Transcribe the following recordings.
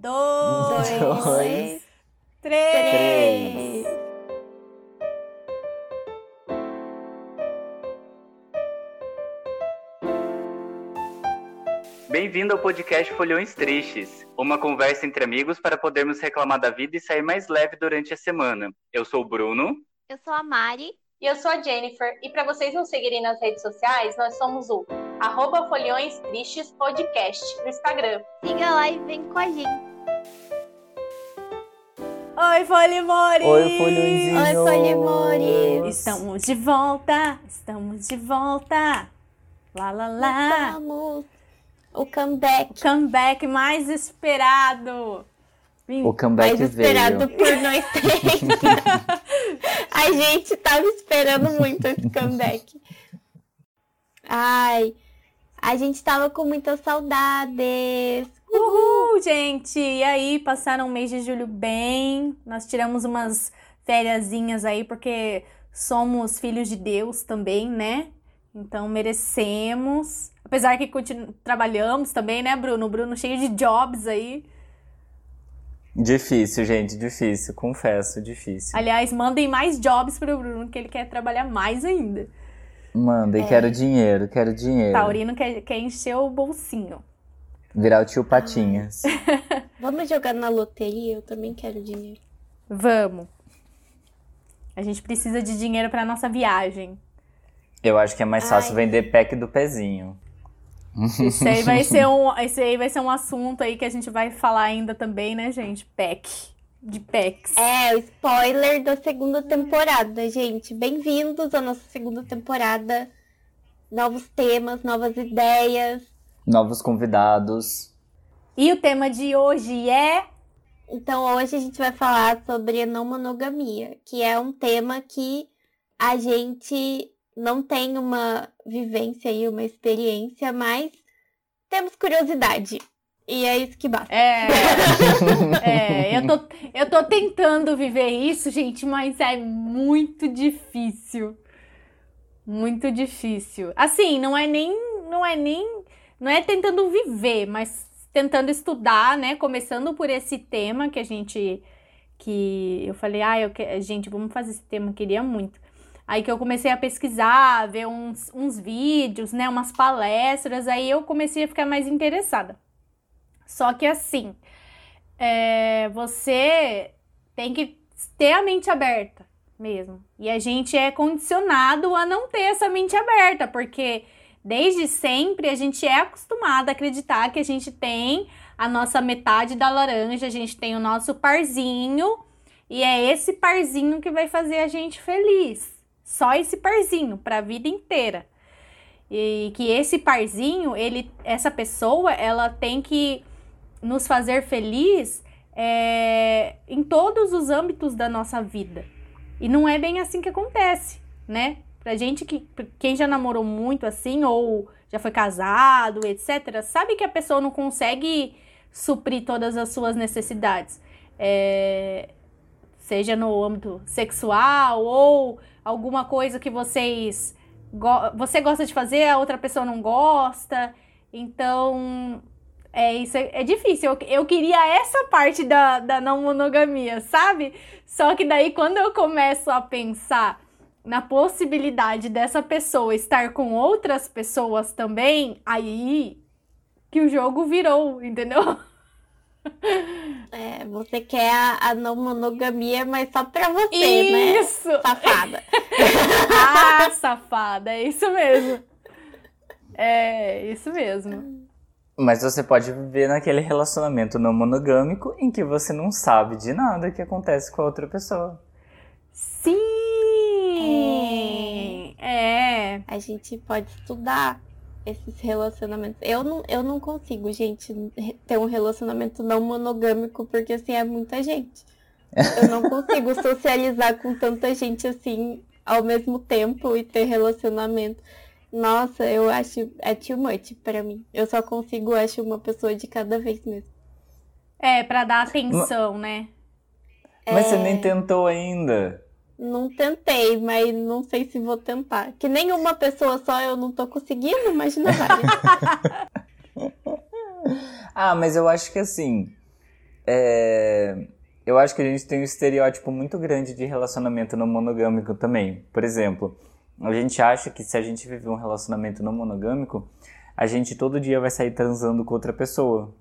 dois, Dois, três. Bem-vindo ao podcast Folhões Tristes, uma conversa entre amigos para podermos reclamar da vida e sair mais leve durante a semana. Eu sou o Bruno. Eu sou a Mari. E eu sou a Jennifer. E para vocês nos seguirem nas redes sociais, nós somos o arroba Folhões Tristes Podcast no Instagram. Siga lá e vem com a gente. Oi, Folimores! Oi, folhõezinhos! Oi, Folimores! Estamos de volta, estamos de volta. Lá, lá, lá. Vamos! O comeback. O comeback mais esperado. O comeback mais esperado veio. por nós três. a gente tava esperando muito esse comeback. Ai, a gente tava com muitas saudades. Uhul, gente! E aí, passaram o mês de julho bem. Nós tiramos umas fériasinhas aí, porque somos filhos de Deus também, né? Então merecemos. Apesar que continu- trabalhamos também, né, Bruno? O Bruno cheio de jobs aí. Difícil, gente, difícil. Confesso, difícil. Aliás, mandem mais jobs pro Bruno, que ele quer trabalhar mais ainda. Mandem, quero dinheiro, quero dinheiro. Taurino quer, quer encher o bolsinho. Virar o tio Patinhas. Vamos jogar na loteria? Eu também quero dinheiro. Vamos. A gente precisa de dinheiro pra nossa viagem. Eu acho que é mais fácil Ai. vender pack do pezinho. Isso aí vai ser um, esse aí vai ser um assunto aí que a gente vai falar ainda também, né, gente? Pack. De packs. É, o spoiler da segunda temporada, gente. Bem-vindos à nossa segunda temporada. Novos temas, novas ideias. Novos convidados. E o tema de hoje é. Então hoje a gente vai falar sobre a não monogamia, que é um tema que a gente não tem uma vivência e uma experiência, mas temos curiosidade. E é isso que basta. É. é eu, tô, eu tô tentando viver isso, gente, mas é muito difícil. Muito difícil. Assim, não é nem. Não é nem. Não é tentando viver, mas tentando estudar, né? Começando por esse tema que a gente. Que eu falei, ah, eu que... gente, vamos fazer esse tema, eu queria muito. Aí que eu comecei a pesquisar, ver uns, uns vídeos, né? Umas palestras, aí eu comecei a ficar mais interessada. Só que assim, é, você tem que ter a mente aberta mesmo. E a gente é condicionado a não ter essa mente aberta, porque desde sempre a gente é acostumado a acreditar que a gente tem a nossa metade da laranja, a gente tem o nosso parzinho, e é esse parzinho que vai fazer a gente feliz. Só esse parzinho para a vida inteira. E que esse parzinho, ele, essa pessoa, ela tem que nos fazer feliz é, em todos os âmbitos da nossa vida. E não é bem assim que acontece, né? Pra gente que quem já namorou muito assim ou já foi casado, etc, sabe que a pessoa não consegue suprir todas as suas necessidades. É, seja no âmbito sexual ou alguma coisa que vocês go você gosta de fazer, a outra pessoa não gosta. Então, é isso é, é difícil. Eu, eu queria essa parte da, da não monogamia, sabe? Só que daí quando eu começo a pensar na possibilidade dessa pessoa estar com outras pessoas também, aí que o jogo virou, entendeu? É, você quer a, a não monogamia, mas só pra você, né? Isso! Safada. Ah, safada, é isso mesmo. É, isso mesmo. Mas você pode viver naquele relacionamento não monogâmico em que você não sabe de nada que acontece com a outra pessoa. Sim! É. A gente pode estudar esses relacionamentos. Eu não, eu não consigo, gente, ter um relacionamento não monogâmico, porque assim é muita gente. Eu não consigo socializar com tanta gente assim ao mesmo tempo e ter relacionamento. Nossa, eu acho é too much pra mim. Eu só consigo, acho, uma pessoa de cada vez mesmo. É, pra dar atenção, né? Mas você É. nem tentou ainda. Não tentei, mas não sei se vou tentar. Que nenhuma pessoa só eu não tô conseguindo, imagina várias. Ah, mas eu acho que assim. é, eu acho que a gente tem um estereótipo muito grande de relacionamento não monogâmico também. Por exemplo, a gente acha que se a gente viver um relacionamento não monogâmico, a gente todo dia vai sair transando com outra pessoa.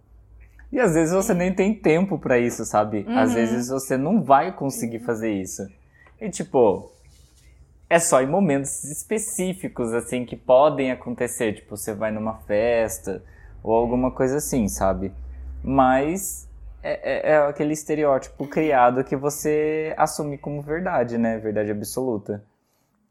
E às vezes você nem tem tempo para isso, sabe? Uhum. Às vezes você não vai conseguir fazer isso. E tipo, é só em momentos específicos, assim, que podem acontecer. Tipo, você vai numa festa ou alguma coisa assim, sabe? Mas é, é, é aquele estereótipo criado que você assume como verdade, né? Verdade absoluta.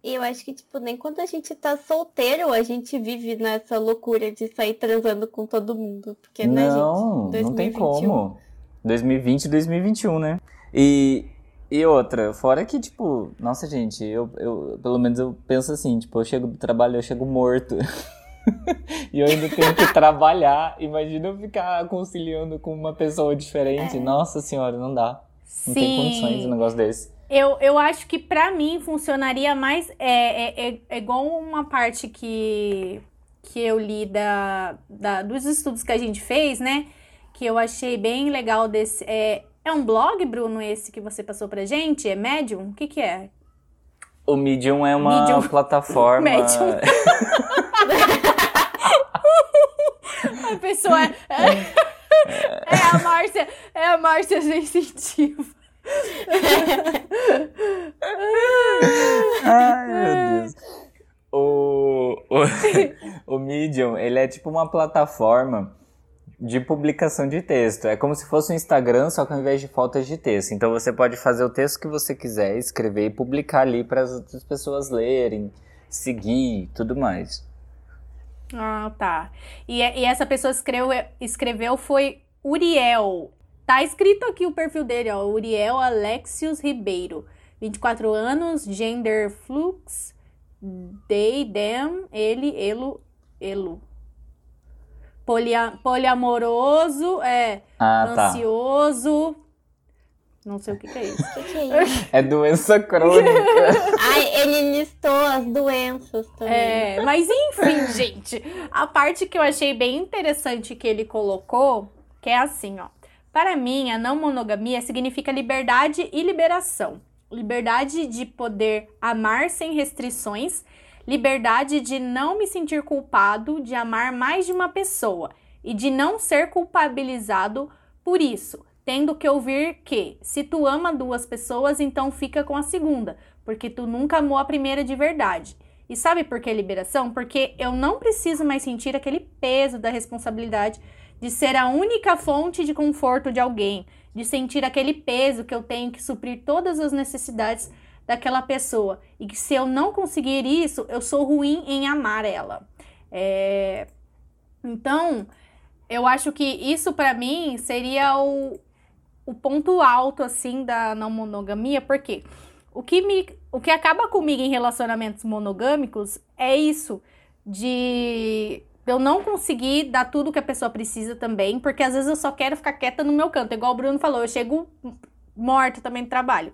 E eu acho que, tipo, nem quando a gente tá solteiro, a gente vive nessa loucura de sair transando com todo mundo. Porque, né, não, gente? não tem 2021. como. 2020 e 2021, né? E, e outra, fora que, tipo, nossa, gente, eu, eu pelo menos eu penso assim, tipo, eu chego do trabalho, eu chego morto. e eu ainda tenho que trabalhar. Imagina eu ficar conciliando com uma pessoa diferente. Nossa senhora, não dá. Não tem condições um negócio desse. Eu, eu acho que pra mim funcionaria mais. É, é, é, é igual uma parte que, que eu li da, da, dos estudos que a gente fez, né? Que eu achei bem legal desse. É, é um blog, Bruno, esse que você passou pra gente? É Medium? O que, que é? O Medium é uma Medium. plataforma. Medium. A pessoa é. É, a Márcia. É a Márcia sensitiva. Ai, meu Deus. O, o, o Medium, ele é tipo uma plataforma de publicação de texto. É como se fosse um Instagram, só que ao invés de fotos de texto. Então você pode fazer o texto que você quiser, escrever e publicar ali para as outras pessoas lerem, seguir tudo mais. Ah, tá. E, e essa pessoa escreveu, escreveu foi Uriel. Tá escrito aqui o perfil dele, ó. Uriel Alexios Ribeiro. 24 anos, gender flux, they, them, ele, elo, elo. Polia, poliamoroso, é, Ah, tá. ansioso. Não sei o que, que é isso. O que, que é isso? É doença crônica. Ai, ele listou as doenças também. É, mas enfim, gente, a parte que eu achei bem interessante que ele colocou, que é assim, ó. Para mim, a não monogamia significa liberdade e liberação. Liberdade de poder amar sem restrições, liberdade de não me sentir culpado de amar mais de uma pessoa e de não ser culpabilizado por isso, tendo que ouvir que se tu ama duas pessoas, então fica com a segunda, porque tu nunca amou a primeira de verdade. E sabe por que liberação? Porque eu não preciso mais sentir aquele peso da responsabilidade de ser a única fonte de conforto de alguém, de sentir aquele peso que eu tenho que suprir todas as necessidades daquela pessoa. E que se eu não conseguir isso, eu sou ruim em amar ela. É... Então, eu acho que isso para mim seria o, o ponto alto assim da não monogamia, porque o que me o que acaba comigo em relacionamentos monogâmicos é isso de eu não conseguir dar tudo que a pessoa precisa também, porque às vezes eu só quero ficar quieta no meu canto, igual o Bruno falou, eu chego morta também no trabalho.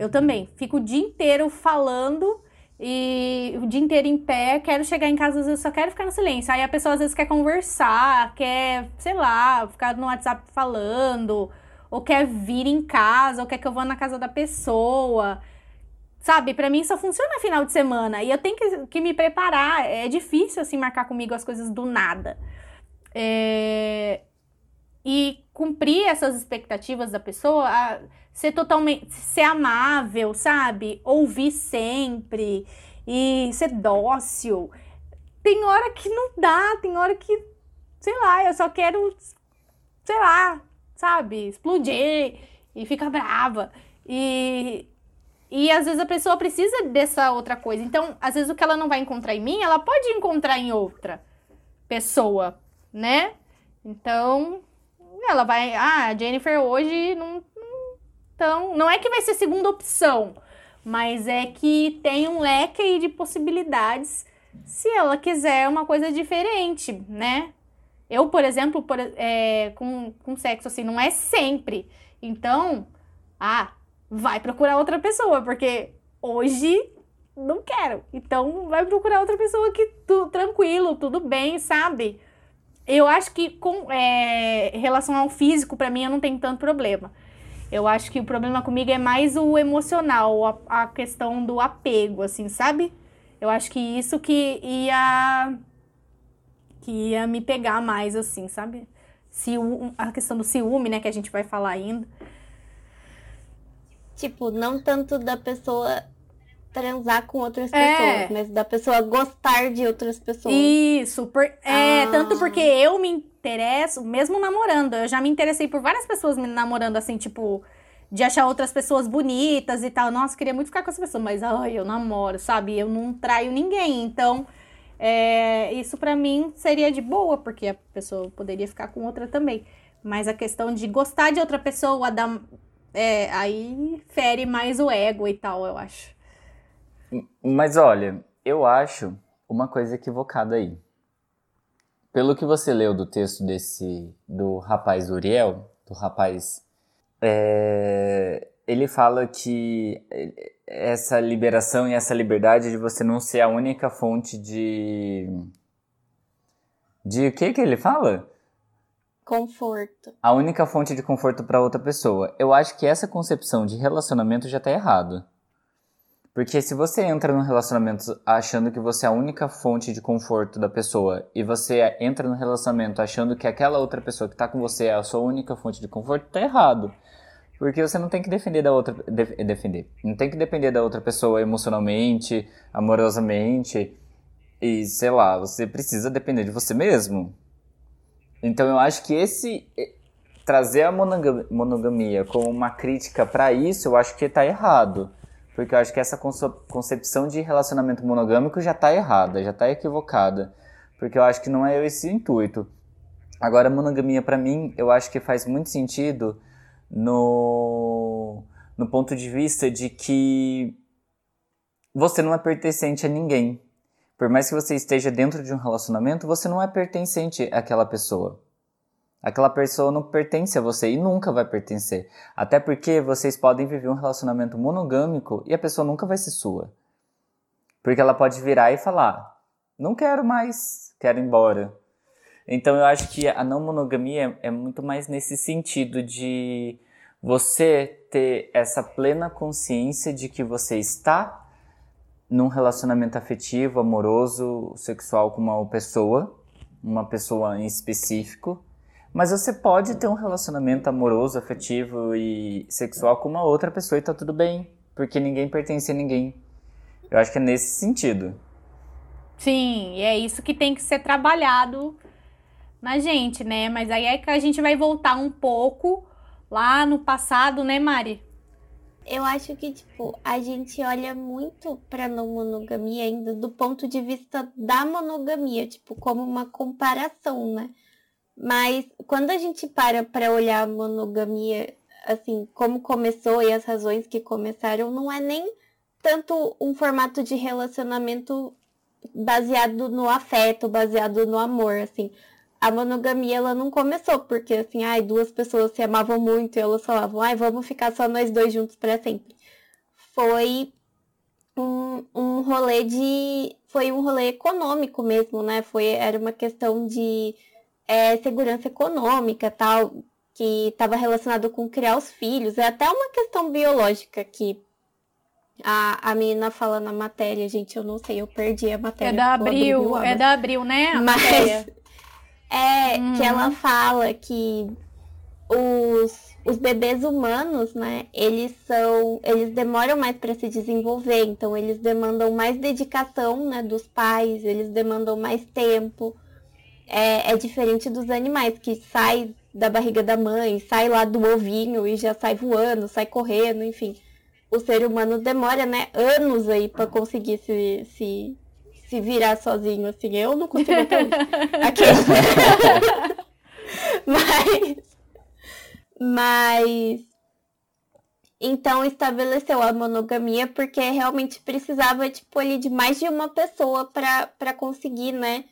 Eu também fico o dia inteiro falando e o dia inteiro em pé, quero chegar em casa, às vezes só quero ficar no silêncio. Aí a pessoa às vezes quer conversar, quer, sei lá, ficar no WhatsApp falando, ou quer vir em casa, ou quer que eu vá na casa da pessoa. Sabe, pra mim só funciona final de semana e eu tenho que, que me preparar. É difícil assim marcar comigo as coisas do nada. É, E cumprir essas expectativas da pessoa, a- ser totalmente, ser amável, sabe? Ouvir sempre e ser dócil. Tem hora que não dá, tem hora que, sei lá, eu só quero, sei lá, sabe, explodir e ficar brava. E, e às vezes a pessoa precisa dessa outra coisa. Então, às vezes o que ela não vai encontrar em mim, ela pode encontrar em outra pessoa, né? Então, ela vai. Ah, a Jennifer hoje não. Então, não é que vai ser segunda opção, mas é que tem um leque de possibilidades se ela quiser uma coisa diferente, né? Eu, por exemplo, por- é, com, com sexo assim, não é sempre. Então, ah, vai procurar outra pessoa, porque hoje não quero. Então, vai procurar outra pessoa que tu, tranquilo, tudo bem, sabe? eu acho que com é, relação ao físico, para mim, eu não tenho tanto problema. Eu acho que o problema comigo é mais o emocional, a, a questão do apego, assim, sabe? Eu acho que isso que ia que ia me pegar mais, assim, sabe? Ciú, a questão do ciúme, né, que a gente vai falar ainda. Tipo, não tanto da pessoa transar com outras é. pessoas, mas da pessoa gostar de outras pessoas. Isso, por, é, ah. tanto porque eu me interesso, mesmo namorando, eu já me interessei por várias pessoas me namorando, assim, tipo, de achar outras pessoas bonitas e tal. Nossa, queria muito ficar com essa pessoa, mas ai, eu namoro, sabe? Eu não traio ninguém, então. É, isso para mim seria de boa, porque a pessoa poderia ficar com outra também. Mas a questão de gostar de outra pessoa, é, aí fere mais o ego e tal, eu acho. Mas olha, eu acho uma coisa equivocada aí. Pelo que você leu do texto desse do rapaz Uriel, do rapaz, é, ele fala que essa liberação e essa liberdade de você não ser a única fonte de de o que que ele fala? Conforto. A única fonte de conforto para outra pessoa. Eu acho que essa concepção de relacionamento já tá errado. Porque se você entra num relacionamento achando que você é a única fonte de conforto da pessoa e você entra no relacionamento achando que aquela outra pessoa que tá com você é a sua única fonte de conforto, tá errado. Porque você não tem que defender da outra. De, defender. Não tem que depender da outra pessoa emocionalmente, amorosamente. E sei lá, você precisa depender de você mesmo. Então eu acho que esse. Trazer a monogamia como uma crítica para isso, eu acho que tá errado porque eu acho que essa concepção de relacionamento monogâmico já está errada, já está equivocada, porque eu acho que não é esse o intuito. Agora, a monogamia, para mim, eu acho que faz muito sentido no, no ponto de vista de que você não é pertencente a ninguém. Por mais que você esteja dentro de um relacionamento, você não é pertencente àquela pessoa. Aquela pessoa não pertence a você e nunca vai pertencer. Até porque vocês podem viver um relacionamento monogâmico e a pessoa nunca vai ser sua. Porque ela pode virar e falar: não quero mais, quero ir embora. Então eu acho que a não monogamia é muito mais nesse sentido de você ter essa plena consciência de que você está num relacionamento afetivo, amoroso, sexual com uma pessoa, uma pessoa em específico mas você pode ter um relacionamento amoroso, afetivo e sexual com uma outra pessoa e tá tudo bem, porque ninguém pertence a ninguém. Eu acho que é nesse sentido. Sim, e é isso que tem que ser trabalhado na gente, né? Mas aí é que a gente vai voltar um pouco lá no passado, né, Mari? Eu acho que, tipo, a gente olha muito pra não monogamia ainda do ponto de vista da monogamia, tipo, como uma comparação, né? Mas quando a gente para para olhar a monogamia, assim, como começou e as razões que começaram, não é nem tanto um formato de relacionamento baseado no afeto, baseado no amor, assim. A monogamia, ela não começou porque, assim, ai, duas pessoas se amavam muito e elas falavam, ai, vamos ficar só nós dois juntos para sempre. Foi um, um rolê de... Foi um rolê econômico mesmo, né? Foi, era uma questão de é, segurança econômica, tal, que estava relacionado com criar os filhos. É até uma questão biológica que a, a menina fala na matéria, gente, eu não sei, eu perdi a matéria. É da Abril, é da Abril, né? Mas é uhum. que ela fala que os, os bebês humanos, né, eles são, eles demoram mais para se desenvolver, então eles demandam mais dedicação, né, dos pais, eles demandam mais tempo é, é diferente dos animais, que sai da barriga da mãe, sai lá do ovinho e já sai voando, sai correndo, enfim. O ser humano demora, né, anos aí para conseguir se, se, se virar sozinho, assim. Eu não consigo até Aqui. mas, mas, então estabeleceu a monogamia porque realmente precisava, tipo, ali de mais de uma pessoa para conseguir, né,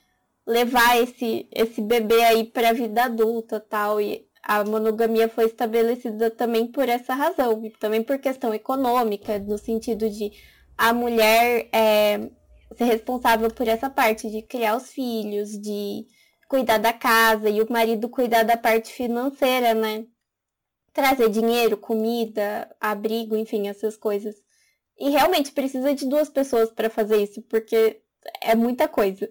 levar esse, esse bebê aí para a vida adulta tal. E a monogamia foi estabelecida também por essa razão, e também por questão econômica, no sentido de a mulher é, ser responsável por essa parte de criar os filhos, de cuidar da casa e o marido cuidar da parte financeira, né? Trazer dinheiro, comida, abrigo, enfim, essas coisas. E realmente precisa de duas pessoas para fazer isso, porque é muita coisa.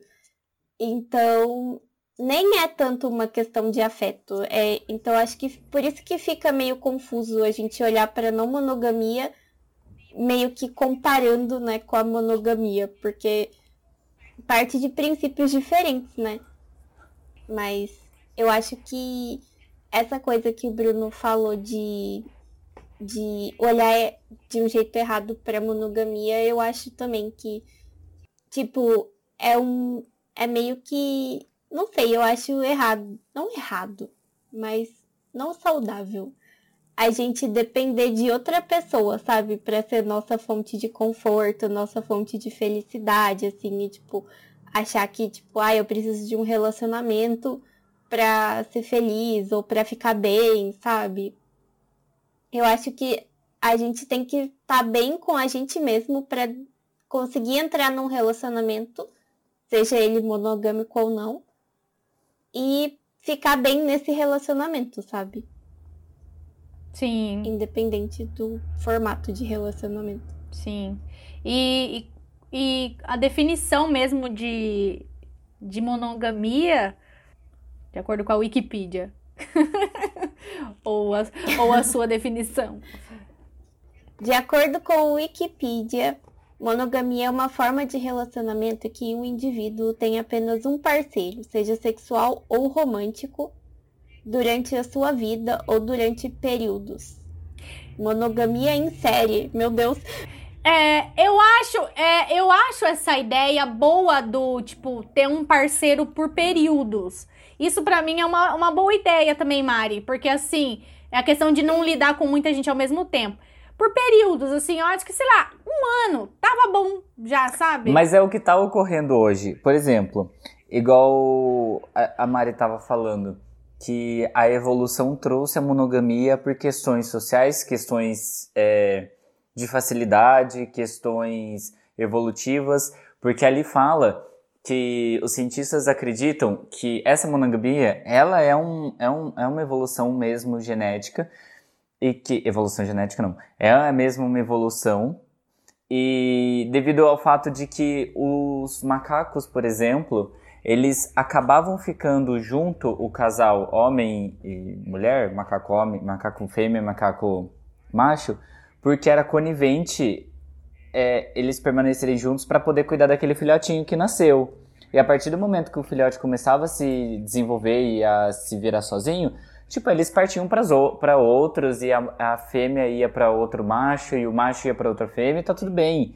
Então, nem é tanto uma questão de afeto. É, então, acho que por isso que fica meio confuso a gente olhar para não monogamia meio que comparando, né, com a monogamia, porque parte de princípios diferentes, né? Mas eu acho que essa coisa que o Bruno falou de, de olhar de um jeito errado para monogamia, eu acho também que, tipo, é um. É meio que. Não sei, eu acho errado. Não errado, mas não saudável. A gente depender de outra pessoa, sabe? Pra ser nossa fonte de conforto, nossa fonte de felicidade, assim, e tipo, achar que, tipo, ah, eu preciso de um relacionamento pra ser feliz ou pra ficar bem, sabe? Eu acho que a gente tem que estar tá bem com a gente mesmo para conseguir entrar num relacionamento, seja ele monogâmico ou não, e ficar bem nesse relacionamento, sabe? Sim. Independente do formato de relacionamento. Sim. E, e a definição mesmo de, de monogamia, de acordo com a Wikipedia, ou, a, ou a sua definição. De acordo com a Wikipedia, monogamia é uma forma de relacionamento que um indivíduo tem apenas um parceiro, seja sexual ou romântico, durante a sua vida ou durante períodos. Monogamia em série, meu Deus, é, eu acho, é, eu acho essa ideia boa do, tipo, ter um parceiro por períodos. Isso para mim é uma, uma boa ideia também, Mari, porque assim, é a questão de não lidar com muita gente ao mesmo tempo. Por períodos, assim, eu acho que, sei lá, um ano, tava bom já, sabe? Mas é o que tá ocorrendo hoje. Por exemplo, igual a Mari tava falando, que a evolução trouxe a monogamia por questões sociais, questões. É, de facilidade, questões evolutivas, porque ali fala que os cientistas acreditam que essa monogamia, ela é, um, é, um, é uma evolução mesmo genética, e que, evolução genética não, é mesmo uma evolução, e devido ao fato de que os macacos, por exemplo, eles acabavam ficando junto, o casal homem e mulher, macaco homem, macaco fêmea, macaco macho, porque era conivente é, eles permanecerem juntos para poder cuidar daquele filhotinho que nasceu. E a partir do momento que o filhote começava a se desenvolver e a se virar sozinho, tipo, eles partiam para outros e a, a fêmea ia para outro macho e o macho ia para outra fêmea e tá tudo bem.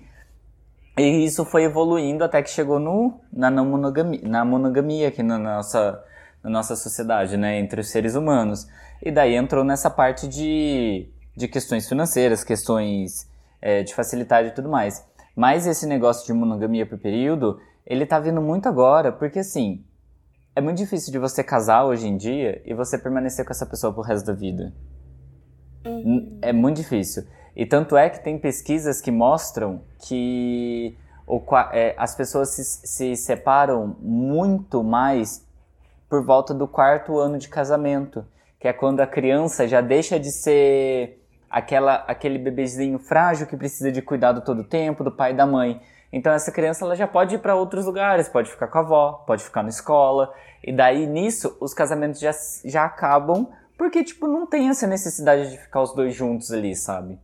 E isso foi evoluindo até que chegou no, na, não monogamia, na monogamia aqui na nossa, na nossa sociedade, né, entre os seres humanos. E daí entrou nessa parte de de questões financeiras, questões é, de facilidade e tudo mais. Mas esse negócio de monogamia por período, ele tá vindo muito agora, porque assim, é muito difícil de você casar hoje em dia e você permanecer com essa pessoa pro resto da vida. Uhum. É muito difícil. E tanto é que tem pesquisas que mostram que o, é, as pessoas se, se separam muito mais por volta do quarto ano de casamento, que é quando a criança já deixa de ser aquela, aquele bebezinho frágil que precisa de cuidado todo o tempo, do pai e da mãe. Então essa criança ela já pode ir para outros lugares, pode ficar com a avó, pode ficar na escola. E daí nisso os casamentos já, já acabam porque tipo não tem essa necessidade de ficar os dois juntos ali, sabe?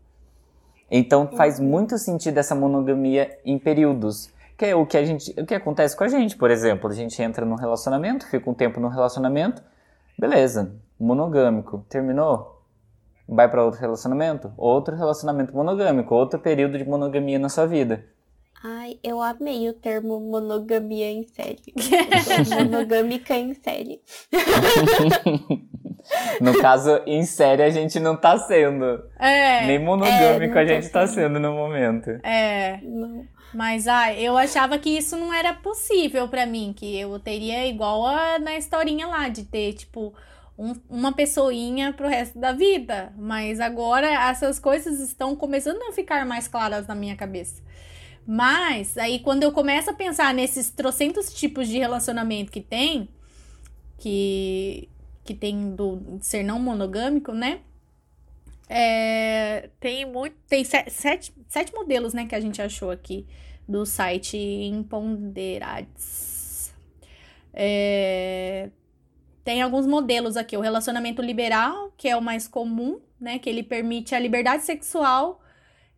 Então faz muito sentido essa monogamia em períodos. Que é o que a gente, o que acontece com a gente, por exemplo, a gente entra num relacionamento, fica um tempo no relacionamento, beleza, monogâmico, terminou, vai para outro relacionamento, outro relacionamento monogâmico, outro período de monogamia na sua vida. Ai, eu amei o termo monogamia em série. Monogâmica em série. no caso, em série a gente não tá sendo. É. Nem monogâmico é, a gente tá sendo no momento. É. Não. Mas, ai, eu achava que isso não era possível para mim, que eu teria igual a na historinha lá, de ter, tipo, um, uma pessoinha pro resto da vida. Mas agora essas coisas estão começando a ficar mais claras na minha cabeça. Mas aí quando eu começo a pensar nesses trocentos tipos de relacionamento que tem, que, que tem do ser não monogâmico, né? É, tem muito. Tem sete, sete, sete modelos, né, que a gente achou aqui do site Imponderades. É, tem alguns modelos aqui. O relacionamento liberal, que é o mais comum, né? Que ele permite a liberdade sexual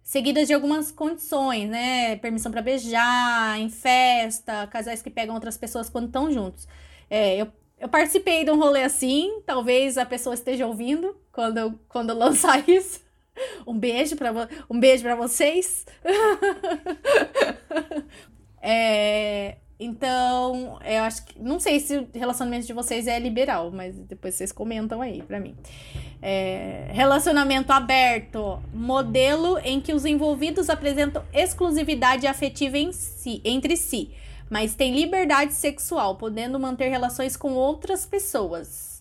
seguidas de algumas condições, né? Permissão para beijar, em festa, casais que pegam outras pessoas quando estão juntos. É, eu, eu participei de um rolê assim, talvez a pessoa esteja ouvindo quando, quando lançar isso. Um beijo para um beijo para vocês. é, então, eu acho que. Não sei se o relacionamento de vocês é liberal, mas depois vocês comentam aí pra mim. É, relacionamento aberto. Modelo em que os envolvidos apresentam exclusividade afetiva em si, entre si, mas tem liberdade sexual, podendo manter relações com outras pessoas.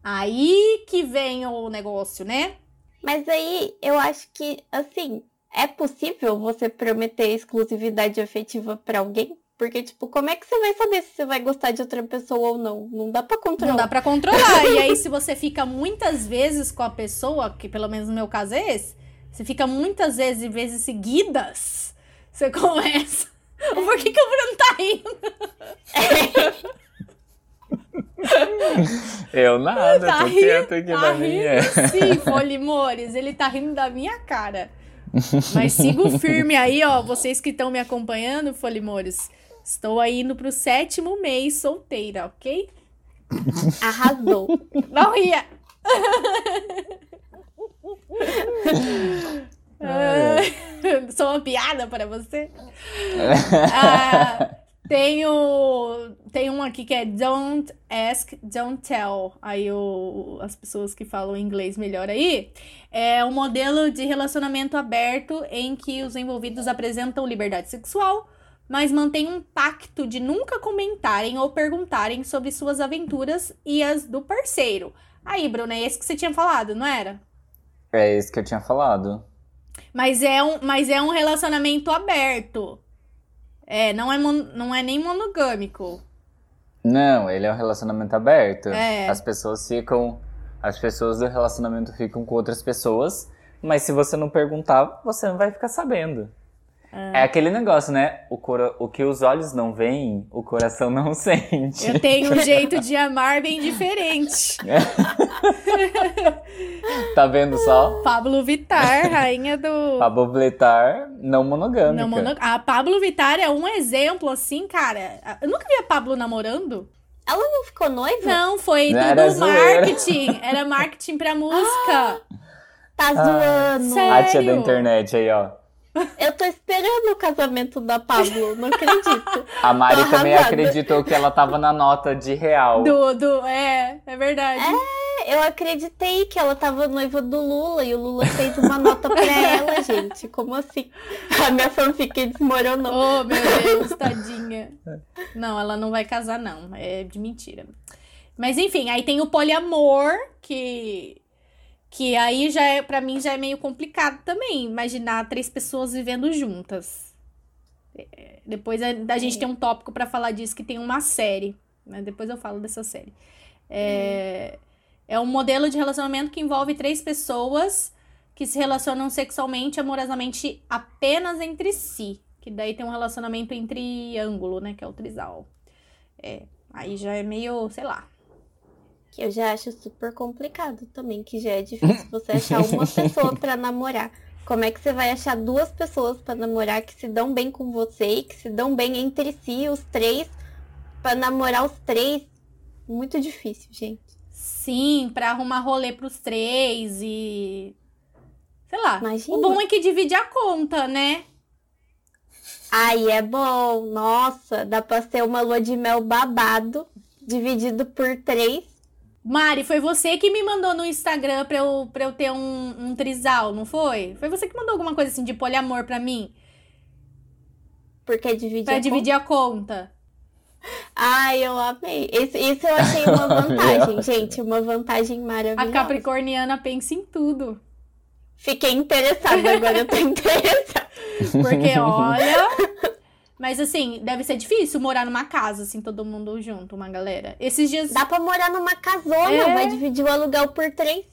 Aí que vem o negócio, né? Mas aí eu acho que, assim, é possível você prometer exclusividade afetiva para alguém? Porque, tipo, como é que você vai saber se você vai gostar de outra pessoa ou não? Não dá pra controlar. Não dá pra controlar. e aí, se você fica muitas vezes com a pessoa, que pelo menos no meu caso é esse, você fica muitas vezes, vezes seguidas, você começa. Por que, que o Bruno tá rindo? Eu nada, tá tô rindo, quieto aqui tá na minha. Sim, Folimores, ele tá rindo da minha cara. Mas sigo firme aí, ó. Vocês que estão me acompanhando, Folimores. Estou aí indo pro sétimo mês solteira, ok? Arrasou. Não ria. ah, sou uma piada para você? ah, tenho, tem um aqui que é Don't Ask, Don't Tell. Aí o, as pessoas que falam inglês melhor aí. É um modelo de relacionamento aberto em que os envolvidos apresentam liberdade sexual, mas mantêm um pacto de nunca comentarem ou perguntarem sobre suas aventuras e as do parceiro. Aí, Bruno, é esse que você tinha falado, não era? É esse que eu tinha falado. Mas é um, mas é um relacionamento aberto. É, não é, mon, não é nem monogâmico. Não, ele é um relacionamento aberto. É. As pessoas ficam. As pessoas do relacionamento ficam com outras pessoas, mas se você não perguntar, você não vai ficar sabendo. É aquele negócio, né? O, cora... o que os olhos não veem, o coração não sente. Eu tenho um jeito de amar bem diferente. tá vendo só? Pablo Vittar, rainha do. Pablo Vittar, não monogâmica. Não mono... A Pablo Vittar é um exemplo, assim, cara. Eu nunca vi a Pablo namorando. Ela não ficou noiva? Não, foi não, do marketing. Era marketing pra música. tá zoando. Sério? A tia da internet aí, ó. Eu tô esperando o casamento da Pablo, não acredito. A Mari também acreditou que ela tava na nota de real. Do, do, é, é verdade. É, eu acreditei que ela tava noiva do Lula e o Lula fez uma nota pra ela, gente. Como assim? A minha fanfic desmoronou. Oh, meu Deus, tadinha. Não, ela não vai casar, não. É de mentira. Mas enfim, aí tem o poliamor, que que aí já é, para mim, já é meio complicado também imaginar três pessoas vivendo juntas. É, depois a, a gente tem um tópico para falar disso que tem uma série. Né? Depois eu falo dessa série. É, é um modelo de relacionamento que envolve três pessoas que se relacionam sexualmente, amorosamente apenas entre si. Que daí tem um relacionamento em triângulo, né? Que é o trisal. É, aí já é meio, sei lá, que eu já acho super complicado também, que já é difícil você achar uma pessoa para namorar. Como é que você vai achar duas pessoas para namorar que se dão bem com você e que se dão bem entre si, os três, para namorar os três? Muito difícil, gente. Sim, para arrumar rolê pros três e. Sei lá. Imagina. O bom é que divide a conta, né? Aí é bom. Nossa, dá pra ser uma lua de mel babado, dividido por três. Mari, foi você que me mandou no Instagram pra eu, pra eu ter um, um trisal, não foi? Foi você que mandou alguma coisa assim de poliamor pra mim? Porque dividir pra a dividir conta? a conta. Ai, eu amei. Isso, isso eu achei uma vantagem, gente. Uma vantagem maravilhosa. A Capricorniana pensa em tudo. Fiquei interessada, agora eu tô interessada. Porque, olha, Mas assim, deve ser difícil morar numa casa, assim, todo mundo junto, uma galera. Esses dias. Dá pra morar numa casona, É. vai dividir o aluguel por três.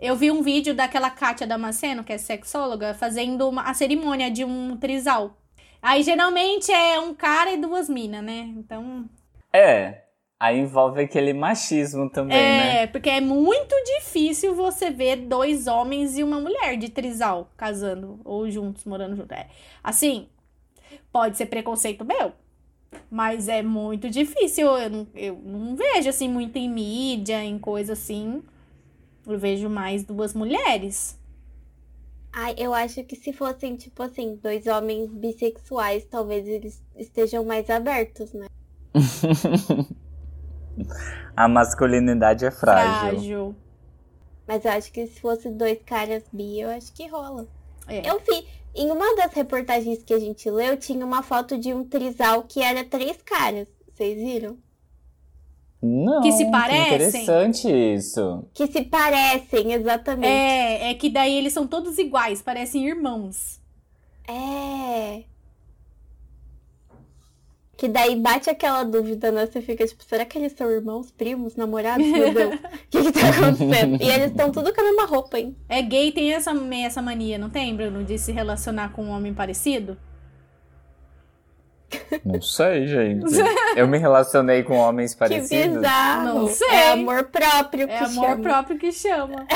Eu vi um vídeo daquela Kátia Damasceno, que é sexóloga, fazendo uma, a cerimônia de um trisal. Aí geralmente é um cara e duas minas, né? Então. É, aí envolve aquele machismo também, né? É, porque é muito difícil você ver dois homens e uma mulher de trisal casando ou juntos, morando juntos. É. Assim, pode ser preconceito meu, mas é muito difícil. Eu não, eu não vejo assim muito em mídia, em coisa assim. Eu vejo mais duas mulheres. Ai, eu acho que se fossem, tipo assim, dois homens bissexuais, talvez eles estejam mais abertos, né? A masculinidade é frágil. Frágil. Mas eu acho que se fosse dois caras bi, eu acho que rola. É. Eu vi, em uma das reportagens que a gente leu, tinha uma foto de um trisal que era três caras. Vocês viram? Não, Que se parecem? interessante isso. Que se parecem, exatamente. É, é que daí eles são todos iguais, parecem irmãos. É. Que daí bate aquela dúvida, né? Você fica tipo, será que eles são irmãos, primos, namorados? Meu Deus, o que que tá acontecendo? e eles estão tudo com a mesma roupa, hein? É gay tem essa, essa mania, não tem, Bruno? De se relacionar com um homem parecido? Não sei, gente. Eu me relacionei com homens Que parecidos. bizarro. Não sei. É amor próprio que É amor chama. próprio que chama.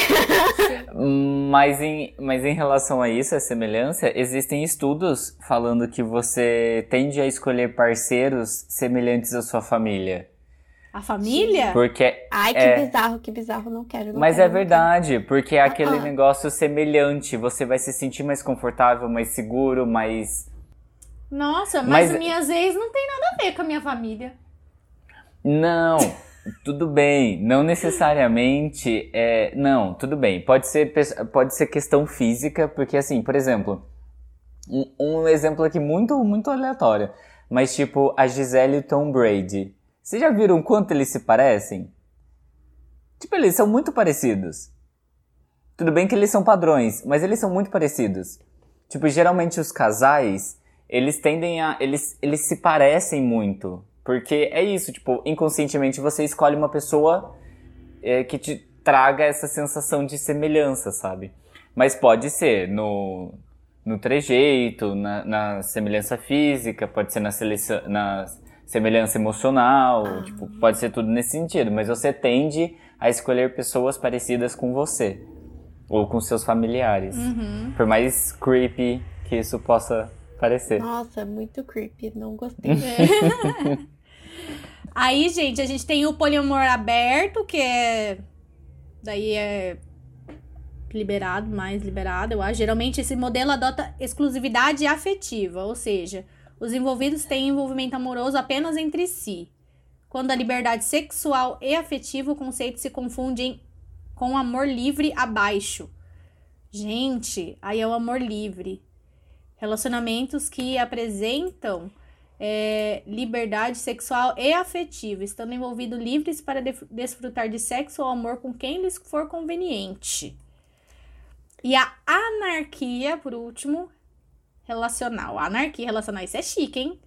Mas em, mas em relação a isso, a semelhança, existem estudos falando que você tende a escolher parceiros semelhantes à sua família. A família? Porque. Ai, que É. bizarro, que bizarro, não quero. Não Mas quero, é verdade, porque é aquele Ah. negócio semelhante. Você vai se sentir mais confortável, mais seguro, mais. Nossa, mas, Mas- minhas ex não tem nada a ver com a minha família. Não, tudo bem. Não necessariamente. É, não, tudo bem. Pode ser, pode ser questão física, porque assim, por exemplo, um, um exemplo aqui muito, muito aleatório. Mas tipo, a Gisele e o Tom Brady. Vocês já viram quanto eles se parecem? Tipo, eles são muito parecidos. Tudo bem que eles são padrões, mas eles são muito parecidos. Tipo, geralmente os casais, eles tendem a. Eles, eles se parecem muito. Porque é isso, tipo, inconscientemente você escolhe uma pessoa é, que te traga essa sensação de semelhança, sabe? Mas pode ser no, no trejeito, na, na semelhança física, pode ser na, seleção, na semelhança emocional, tipo, pode ser tudo nesse sentido. Mas você tende a escolher pessoas parecidas com você. Ou com seus familiares. Uhum. Por mais creepy que isso possa parecer. Nossa, muito creepy, não gostei. Aí, gente, a gente tem o poliamor aberto, que é. Daí é liberado, mais liberado, eu acho. Geralmente esse modelo adota exclusividade afetiva, ou seja, os envolvidos têm envolvimento amoroso apenas entre si. Quando a liberdade sexual e afetiva, o conceito se confundem com amor livre abaixo. Gente, aí é o amor livre. Relacionamentos que apresentam é, liberdade sexual e afetiva, estando envolvidos livres para def- desfrutar de sexo ou amor com quem lhes for conveniente. E a anarquia, por último, relacional. A anarquia relacional, isso é chique, hein?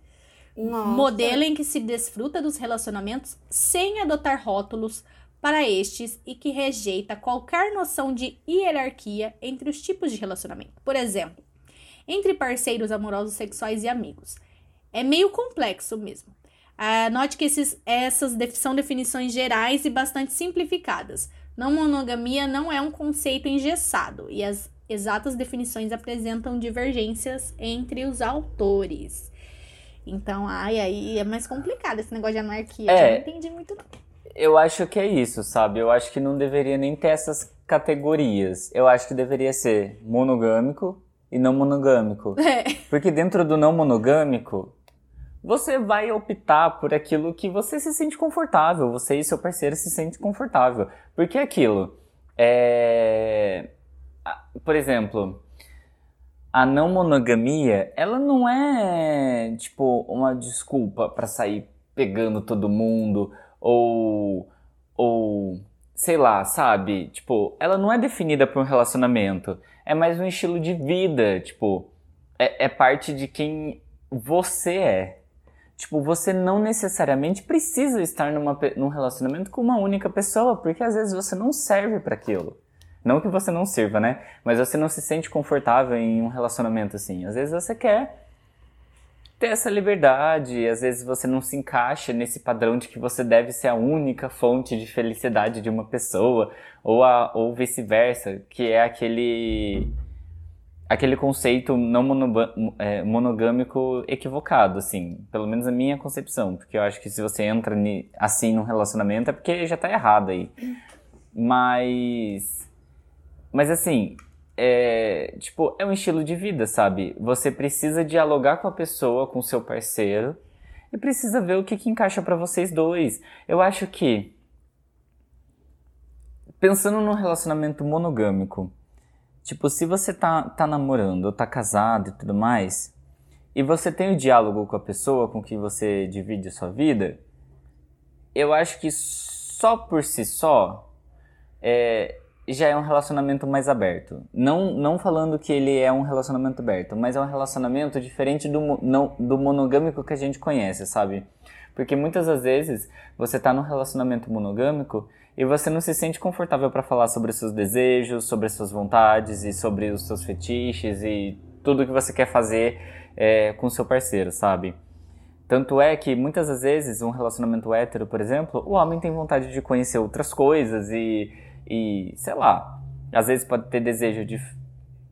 Nossa. Modelo em que se desfruta dos relacionamentos sem adotar rótulos para estes e que rejeita qualquer noção de hierarquia entre os tipos de relacionamento. Por exemplo, entre parceiros amorosos, sexuais e amigos. É meio complexo mesmo. Ah, note que esses, essas são definições gerais e bastante simplificadas. Não monogamia não é um conceito engessado e as exatas definições apresentam divergências entre os autores. Então, ai, aí é mais complicado esse negócio de anarquia. É. Eu não entendi muito, não. Eu acho que é isso, sabe? Eu acho que não deveria nem ter essas categorias. Eu acho que deveria ser monogâmico e não monogâmico. É. Porque dentro do não monogâmico, você vai optar por aquilo que você se sente confortável, você e seu parceiro se sente confortável. Porque é aquilo, é... Por exemplo, a não monogamia, ela não é, tipo, uma desculpa pra sair pegando todo mundo, ou... ou... sei lá, sabe? Tipo, ela não é definida por um relacionamento, é mais um estilo de vida, tipo é, é parte de quem você é. Tipo, você não necessariamente precisa estar numa, num relacionamento com uma única pessoa, porque às vezes você não serve para aquilo. Não que você não sirva, né? Mas você não se sente confortável em um relacionamento assim. Às vezes você quer ter essa liberdade, às vezes você não se encaixa nesse padrão de que você deve ser a única fonte de felicidade de uma pessoa, ou, a, ou vice-versa, que é aquele aquele conceito não é, monogâmico equivocado, assim, pelo menos a minha concepção, porque eu acho que se você entra assim num relacionamento é porque já tá errado aí. Mas mas assim, é, tipo, é um estilo de vida, sabe? Você precisa dialogar com a pessoa, com seu parceiro, e precisa ver o que, que encaixa para vocês dois. Eu acho que, pensando num relacionamento monogâmico, tipo, se você tá, tá namorando ou tá casado e tudo mais, e você tem o um diálogo com a pessoa com quem você divide a sua vida, eu acho que só por si só, é, já é um relacionamento mais aberto. Não, não falando que ele é um relacionamento aberto, mas é um relacionamento diferente do, não, do monogâmico que a gente conhece, sabe? Porque muitas das vezes você tá num relacionamento monogâmico e você não se sente confortável para falar sobre seus desejos, sobre as suas vontades e sobre os seus fetiches e tudo que você quer fazer é, com seu parceiro, sabe? Tanto é que muitas das vezes um relacionamento hétero, por exemplo, o homem tem vontade de conhecer outras coisas e e, sei lá, às vezes pode ter desejo de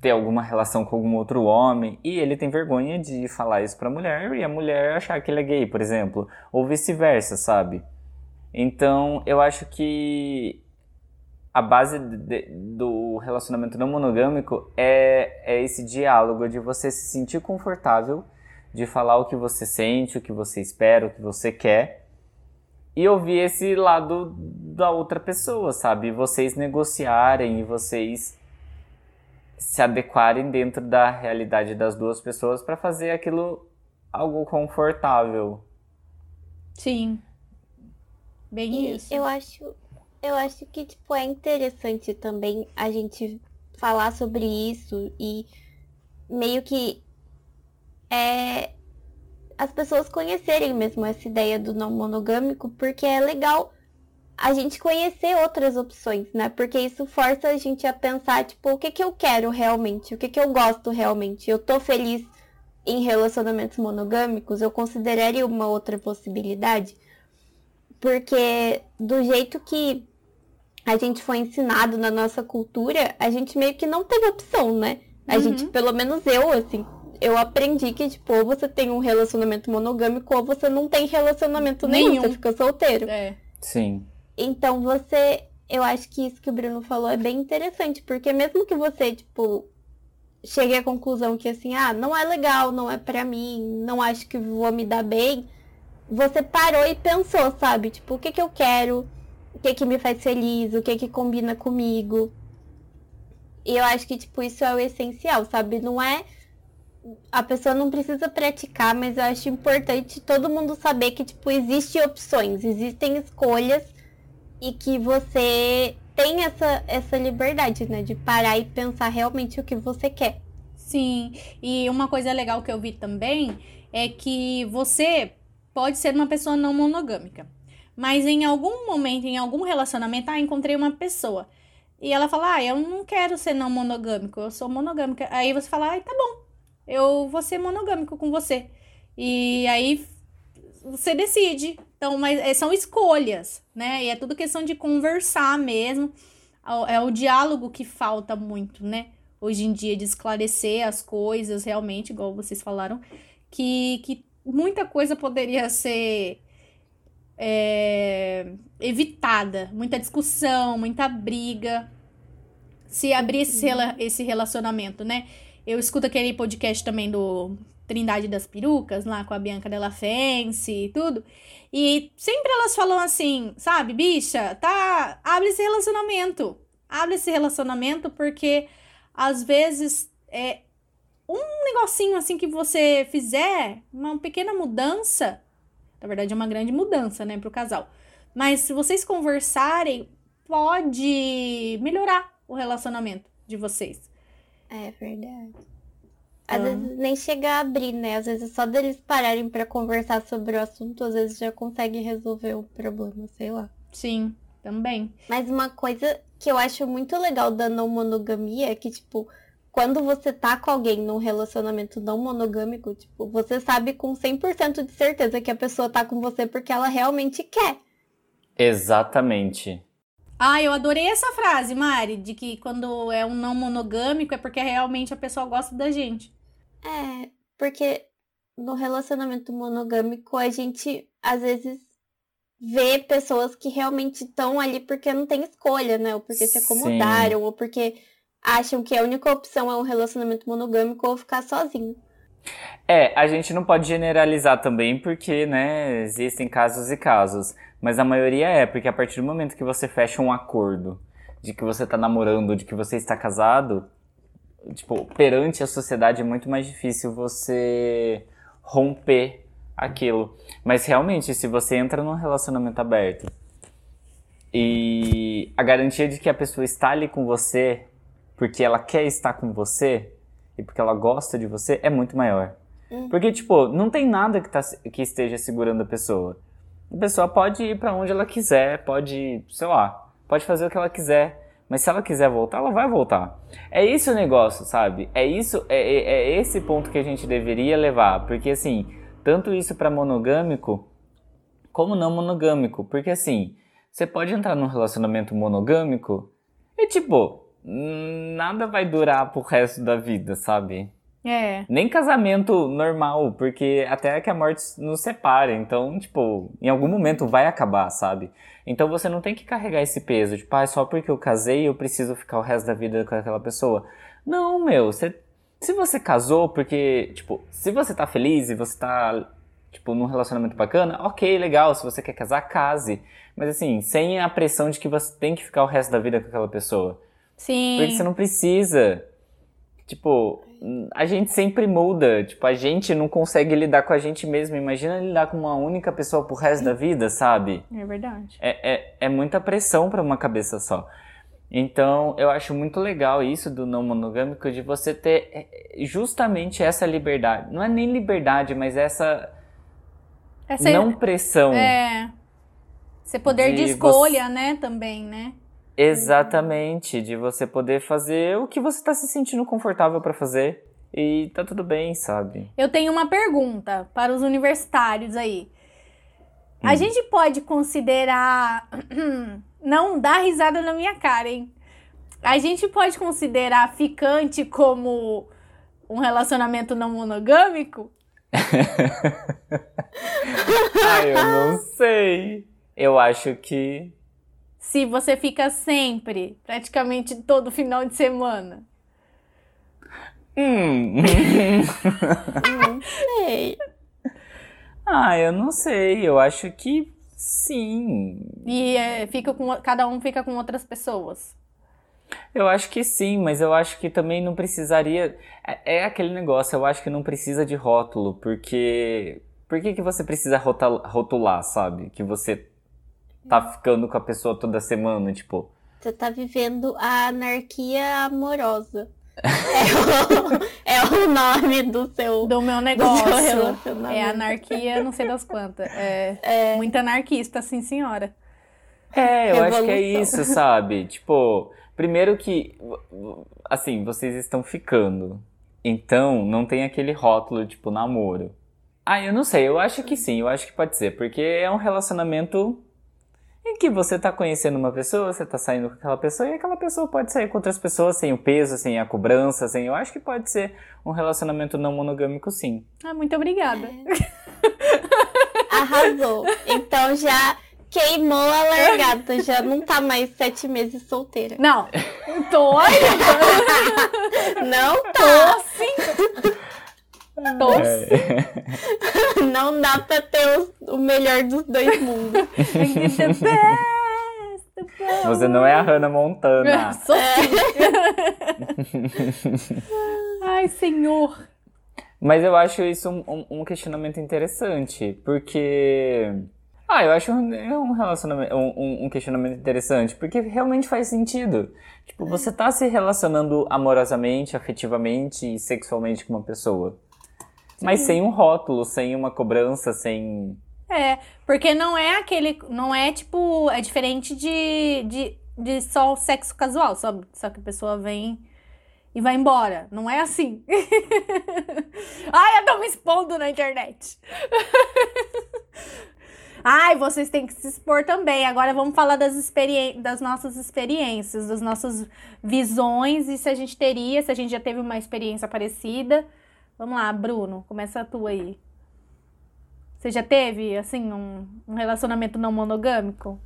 ter alguma relação com algum outro homem e ele tem vergonha de falar isso pra mulher e a mulher achar que ele é gay, por exemplo, ou vice-versa, sabe? Então, eu acho que a base de, do relacionamento não monogâmico é, é esse diálogo de você se sentir confortável de falar o que você sente, o que você espera, o que você quer e ouvir esse lado da outra pessoa, sabe? Vocês negociarem e vocês se adequarem dentro da realidade das duas pessoas para fazer aquilo algo confortável. Sim. Bem e isso. Eu acho, eu acho que tipo é interessante também a gente falar sobre isso e meio que é as pessoas conhecerem mesmo essa ideia do não monogâmico, porque é legal a gente conhecer outras opções, né? Porque isso força a gente a pensar, tipo, o que que eu quero realmente? O que que eu gosto realmente? Eu tô feliz em relacionamentos monogâmicos? Eu consideraria uma outra possibilidade? Porque do jeito que a gente foi ensinado na nossa cultura, a gente meio que não teve opção, né? A uhum. gente, pelo menos eu, assim, eu aprendi que, tipo, ou você tem um relacionamento monogâmico ou você não tem relacionamento nenhum, nenhum você fica solteiro. É. Sim. Então você. Eu acho que isso que o Bruno falou é bem interessante, porque mesmo que você, tipo, chegue à conclusão que assim, ah, não é legal, não é para mim, não acho que vou me dar bem, você parou e pensou, sabe? Tipo, o que que eu quero? O que que me faz feliz? O que que combina comigo? E eu acho que, tipo, isso é o essencial, sabe? Não é a pessoa não precisa praticar, mas eu acho importante todo mundo saber que, tipo, existem opções, existem escolhas e que você tem essa, essa liberdade, né? De parar e pensar realmente o que você quer. Sim, e uma coisa legal que eu vi também é que você pode ser uma pessoa não monogâmica, mas em algum momento, em algum relacionamento, ah, encontrei uma pessoa. E ela fala, ah, eu não quero ser não monogâmico, eu sou monogâmica. Aí você fala, ah, tá bom, eu vou ser monogâmico com você. E aí você decide. Então, mas é, são escolhas, né? E é tudo questão de conversar mesmo. É o diálogo que falta muito, né? Hoje em dia, de esclarecer as coisas realmente, igual vocês falaram, que, que muita coisa poderia ser é, evitada, muita discussão, muita briga, se abrisse esse relacionamento, né? Eu escuto aquele podcast também do Trindade das Perucas, lá com a Bianca Della Fence e tudo. E sempre elas falam assim, sabe, bicha, tá, abre esse relacionamento. Abre esse relacionamento porque às vezes é um negocinho assim que você fizer, uma pequena mudança, na verdade é uma grande mudança, né, pro casal. Mas se vocês conversarem, pode melhorar o relacionamento de vocês. É verdade. Às Uhum. vezes nem chega a abrir, né? Às vezes só deles pararem pra conversar sobre o assunto, às vezes já consegue resolver o problema, sei lá. Sim, também. Mas uma coisa que eu acho muito legal da não monogamia é que, tipo, quando você tá com alguém num relacionamento não monogâmico, tipo, você sabe com 100% de certeza que a pessoa tá com você porque ela realmente quer. Exatamente. Ah, eu adorei essa frase, Mari, de que quando é um não monogâmico é porque realmente a pessoa gosta da gente. É, porque no relacionamento monogâmico a gente às vezes vê pessoas que realmente estão ali porque não tem escolha, né? Ou porque se Sim. acomodaram, ou porque acham que a única opção é um relacionamento monogâmico ou ficar sozinho. É, a gente não pode generalizar também porque, né, existem casos e casos. Mas a maioria é, porque a partir do momento que você fecha um acordo de que você tá namorando, de que você está casado, tipo, perante a sociedade é muito mais difícil você romper aquilo. Mas realmente, se você entra num relacionamento aberto e a garantia de que a pessoa está ali com você porque ela quer estar com você e porque ela gosta de você é muito maior. Uhum. Porque, tipo, não tem nada que, tá, que esteja segurando a pessoa. A pessoa pode ir pra onde ela quiser, pode, sei lá, pode fazer o que ela quiser. Mas se ela quiser voltar, ela vai voltar. É esse o negócio, sabe? É isso, é, é, é esse ponto que a gente deveria levar. Porque, assim, tanto isso pra monogâmico, como não monogâmico. Porque, assim, você pode entrar num relacionamento monogâmico e, tipo, nada vai durar pro resto da vida, sabe? É. Nem casamento normal, porque até que a morte nos separe. Então, tipo, em algum momento vai acabar, sabe? Então você não tem que carregar esse peso, tipo, ah, só porque eu casei eu preciso ficar o resto da vida com aquela pessoa. Não, meu, você, se você casou porque, tipo, se você tá feliz e você tá, tipo, num relacionamento bacana, ok, legal, se você quer casar, case. Mas assim, sem a pressão de que você tem que ficar o resto da vida com aquela pessoa. Sim. Porque você não precisa. Tipo, a gente sempre muda. Tipo, a gente não consegue lidar com a gente mesmo. Imagina lidar com uma única pessoa pro resto da vida, sabe? É verdade. É, é, é muita pressão pra uma cabeça só. Então, eu acho muito legal isso do não monogâmico, de você ter é, justamente essa liberdade. Não é nem liberdade, mas essa Essa não pressão. É. Ser poder de, De escolha, né, também, né? Exatamente, de você poder fazer o que você tá se sentindo confortável pra fazer. E tá tudo bem, sabe? Eu tenho uma pergunta para os universitários aí. A Hum. gente pode considerar. Não dá risada na minha cara, hein? A gente pode considerar ficante como um relacionamento não monogâmico? Ah, eu não sei. Eu acho que. Se você fica sempre, praticamente todo final de semana. Hum. Não sei. ah, eu não sei. Eu acho que sim. E é, fica com, cada um fica com outras pessoas. Eu acho que sim, mas eu acho que também não precisaria. É, é aquele negócio, eu acho que não precisa de rótulo, porque. Por que, que você precisa rotular, sabe? Que você tá ficando com a pessoa toda semana, tipo. Você tá vivendo a anarquia amorosa. É o, é o nome do seu, Do meu do seu negócio. É anarquia, não sei das quantas. É, É. muito anarquista, sim, senhora. É, eu acho que é Revolução. isso, sabe? Tipo, primeiro que, assim, vocês estão ficando. Então, não tem aquele rótulo, tipo, namoro. Ah, eu não sei, eu acho que sim, eu acho que pode ser. Porque é um relacionamento em que você tá conhecendo uma pessoa, você tá saindo com aquela pessoa, e aquela pessoa pode sair com outras pessoas sem o peso, sem a cobrança, sem. Eu acho que pode ser um relacionamento não monogâmico, sim. Ah, muito obrigada. Arrasou. Então já queimou a largada. Já não tá mais sete meses solteira. Não, tô ainda. Não Tô tá. sim. É. Não dá pra ter os- o melhor dos dois mundos. Você não é a Hannah Montana. Sou sim. Ai, senhor. Mas eu acho isso um, um- um questionamento interessante, porque Ah, eu acho um, é relacionamento, um, um- um questionamento interessante, porque realmente faz sentido. Tipo, você tá se relacionando amorosamente, afetivamente e sexualmente com uma pessoa. Mas sem um rótulo, sem uma cobrança, sem. É, porque não é aquele. Não é tipo. É diferente de, de, de só o sexo casual, só, só que a pessoa vem e vai embora. Não é assim. Ai, eu tô me expondo na internet. Ai, vocês têm que se expor também. Agora vamos falar das, experi das nossas experiências, das nossas visões e se a gente teria, se a gente já teve uma experiência parecida. Vamos lá, Bruno, começa a tua aí. Você já teve, assim, um, um relacionamento não monogâmico?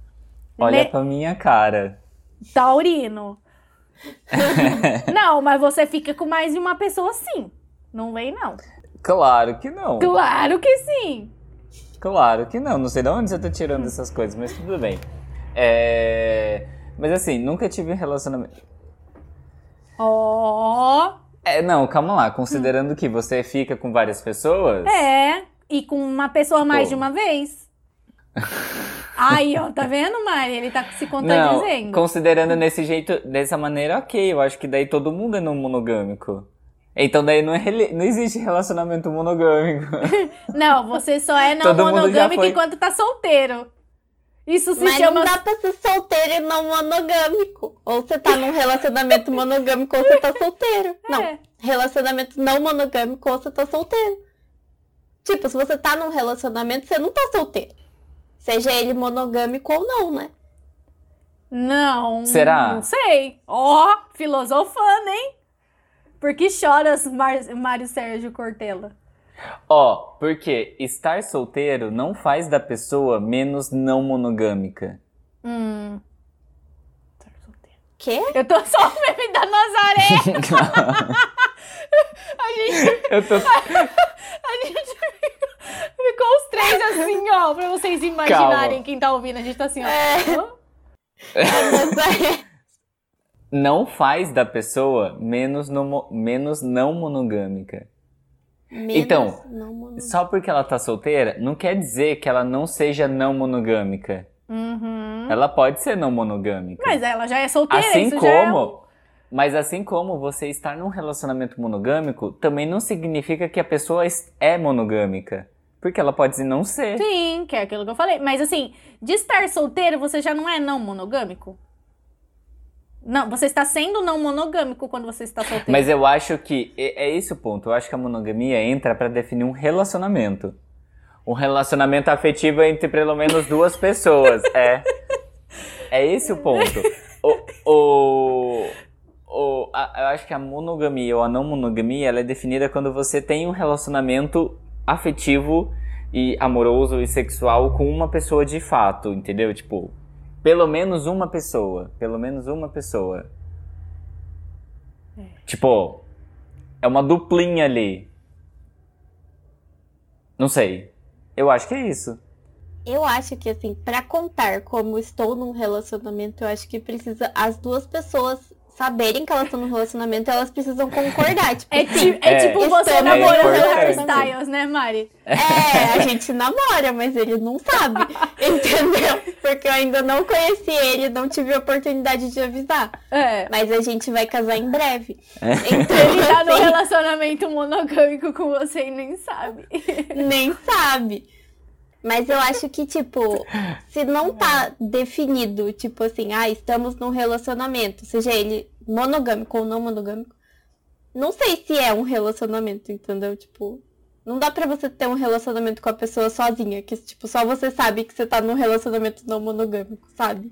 Olha Le- pra minha cara. Taurino. não, mas você fica com mais de uma pessoa sim. Não vem, não. Claro que não. Claro que sim. Claro que não. Não sei de onde você tá tirando essas coisas, mas tudo bem. É... Mas assim, nunca tive um relacionamento. Ó. É, não, calma lá. Considerando que você fica com várias pessoas. é. E com uma pessoa mais de uma vez. Aí, ó, tá vendo, Mari? Ele tá se Não, contradizendo. considerando desse jeito, dessa maneira, ok. Eu acho que daí todo mundo é não monogâmico. Então daí não, é, não existe relacionamento monogâmico. Não, você só é não Todo monogâmico foi. enquanto tá solteiro. Isso se Mas chama. não dá pra ser solteiro e não monogâmico. Ou você tá num relacionamento monogâmico ou você tá solteiro. Não, É. relacionamento não monogâmico ou você tá solteiro. Tipo, se você tá num relacionamento, você não tá solteiro. Seja ele monogâmico ou não, né? Não. Será? Não sei. Ó, filosofando, hein? Por que choras, Mar... Mário Sérgio Cortella? Ó, porque estar solteiro não faz da pessoa menos não monogâmica. Hum. Tá solteiro. Quê? Eu tô só o meme da Nazaré. A gente, Eu tô. a gente ficou os três assim, ó, pra vocês imaginarem Calma. quem tá ouvindo. A gente tá assim, ó. É. Não faz da pessoa menos, no, menos não monogâmica. Menos Então. Só porque ela tá solteira, não quer dizer que ela não seja não monogâmica. Uhum. Ela pode ser não monogâmica. Mas ela já é solteira, assim isso já é como. Mas assim como você estar num relacionamento monogâmico, também não significa que a pessoa es- é monogâmica. Porque ela pode não ser. Sim, que é aquilo que eu falei. Mas assim, de estar solteiro, você já não é não monogâmico? Não, você está sendo não monogâmico quando você está solteiro. Mas eu acho que é é esse o ponto. Eu acho que a monogamia entra pra definir um relacionamento. Um relacionamento afetivo entre pelo menos duas pessoas. É. É esse o ponto. O, o, a- eu acho que a monogamia ou a não monogamia ela é definida quando você tem um relacionamento afetivo e amoroso e sexual com uma pessoa de fato, entendeu? Tipo, pelo menos uma pessoa. Pelo menos uma pessoa. Tipo, é uma duplinha ali. Não sei. Eu acho que é isso. Eu acho que, assim, pra contar como estou num relacionamento, eu acho que precisa as duas pessoas saberem que elas estão num relacionamento, elas precisam concordar. Tipo, É, ti- é É, tipo você namorando o. Harry Styles, né, Mari? é, a gente namora, mas ele não sabe. Entendeu? Porque eu ainda não conheci ele, não tive a oportunidade de avisar. É. Mas a gente vai casar em breve. Então, Ele tá num assim, relacionamento monogâmico com você e nem sabe. nem sabe. Mas eu acho que, tipo, se não tá definido, tipo assim, ah, estamos num relacionamento, seja ele monogâmico ou não monogâmico, não sei se é um relacionamento, entendeu? Tipo, não dá pra você ter um relacionamento com a pessoa sozinha, que, tipo, só você sabe que você tá num relacionamento não monogâmico, sabe?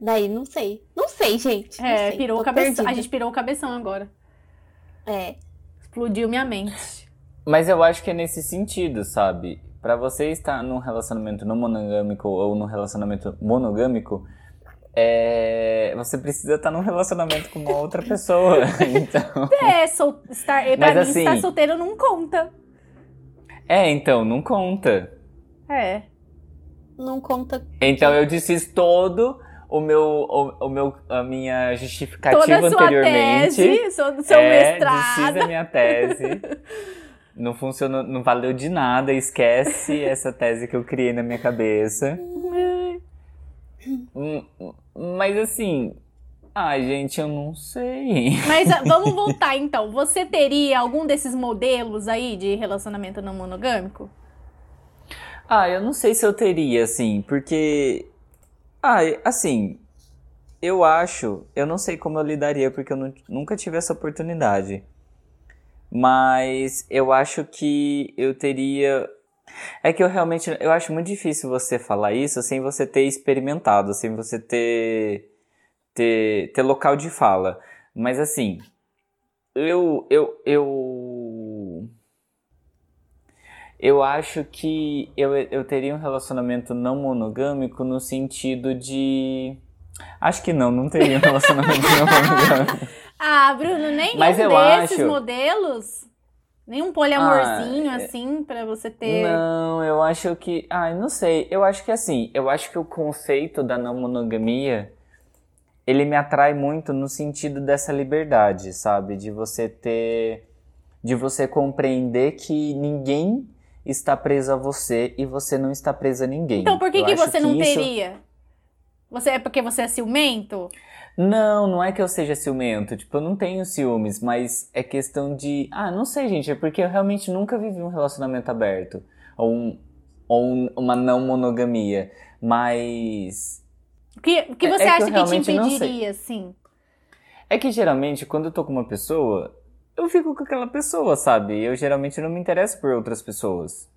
Daí, não sei. Não sei, gente. não É, sei, pirou o cabeção. perdida. A gente pirou o cabeção agora. É. Explodiu minha mente. Mas eu acho que é nesse sentido, sabe? Pra você estar num relacionamento não monogâmico ou num relacionamento monogâmico, é... você precisa estar num relacionamento com uma outra pessoa. Então... É, sol... estar... pra Mas mim, assim- estar solteiro não conta. É, então, não conta. É. Não conta. Então eu desfiz todo o meu, o, o meu, a minha justificativa Toda a sua anteriormente. tese, seu, seu é, mestrado. desfiz a minha tese. Não funcionou, não valeu de nada, esquece essa tese que eu criei na minha cabeça. Hum, Mas assim, ai gente, eu não sei. Mas ah, vamos voltar então. Você teria algum desses modelos aí de relacionamento não monogâmico? Ah, eu não sei se eu teria, assim, porque. Ah, assim. Eu acho. Eu não sei como eu lidaria, porque eu nu- nunca tive essa oportunidade. Mas eu acho que eu teria. É que eu realmente. Eu acho muito difícil você falar isso sem você ter experimentado, sem você ter. ter, ter local de fala. Mas assim. Eu. Eu. Eu. Eu acho que eu, eu teria um relacionamento não monogâmico no sentido de. Acho que não, não teria um relacionamento não monogâmico. Ah, Bruno, nenhum Mas eu desses acho- modelos? Nenhum poliamorzinho, Ah, é- assim, pra você ter. Não, eu acho que. Ai, não sei. Eu acho que assim, eu acho que o conceito da não monogamia ele me atrai muito no sentido dessa liberdade, sabe? De você ter. De você compreender que ninguém está preso a você e você não está preso a ninguém. Então, por que, Eu que você não isso- teria? Você é porque você é ciumento? Não, não é que eu seja ciumento. Tipo, eu não tenho ciúmes, mas é questão de. Ah, não sei, gente. É porque eu realmente nunca vivi um relacionamento aberto. Ou, um, ou um- uma não monogamia. Mas. O que, que É- você é que acha que te não sei. impediria, assim? É que geralmente, quando eu tô com uma pessoa, eu fico com aquela pessoa, sabe? Eu geralmente não me interesso por outras pessoas.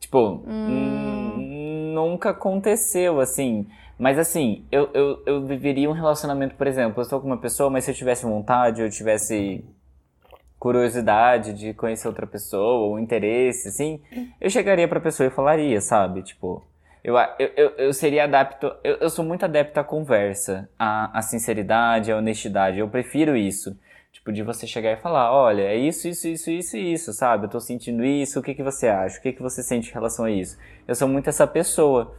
Tipo, hum, nunca aconteceu assim. Mas assim, eu, eu, eu viveria um relacionamento, por exemplo, eu estou com uma pessoa, mas se eu tivesse vontade, eu tivesse curiosidade de conhecer outra pessoa, ou interesse, assim, eu chegaria pra pessoa e falaria, sabe? Tipo, eu, eu, eu, seria adapto, eu, eu sou muito adepto à conversa, à, à sinceridade, à honestidade, eu prefiro isso. Tipo, de você chegar e falar, olha, é isso, isso, isso, isso isso, sabe? Eu tô sentindo isso, o que que você acha? O que que você sente em relação a isso? Eu sou muito essa pessoa.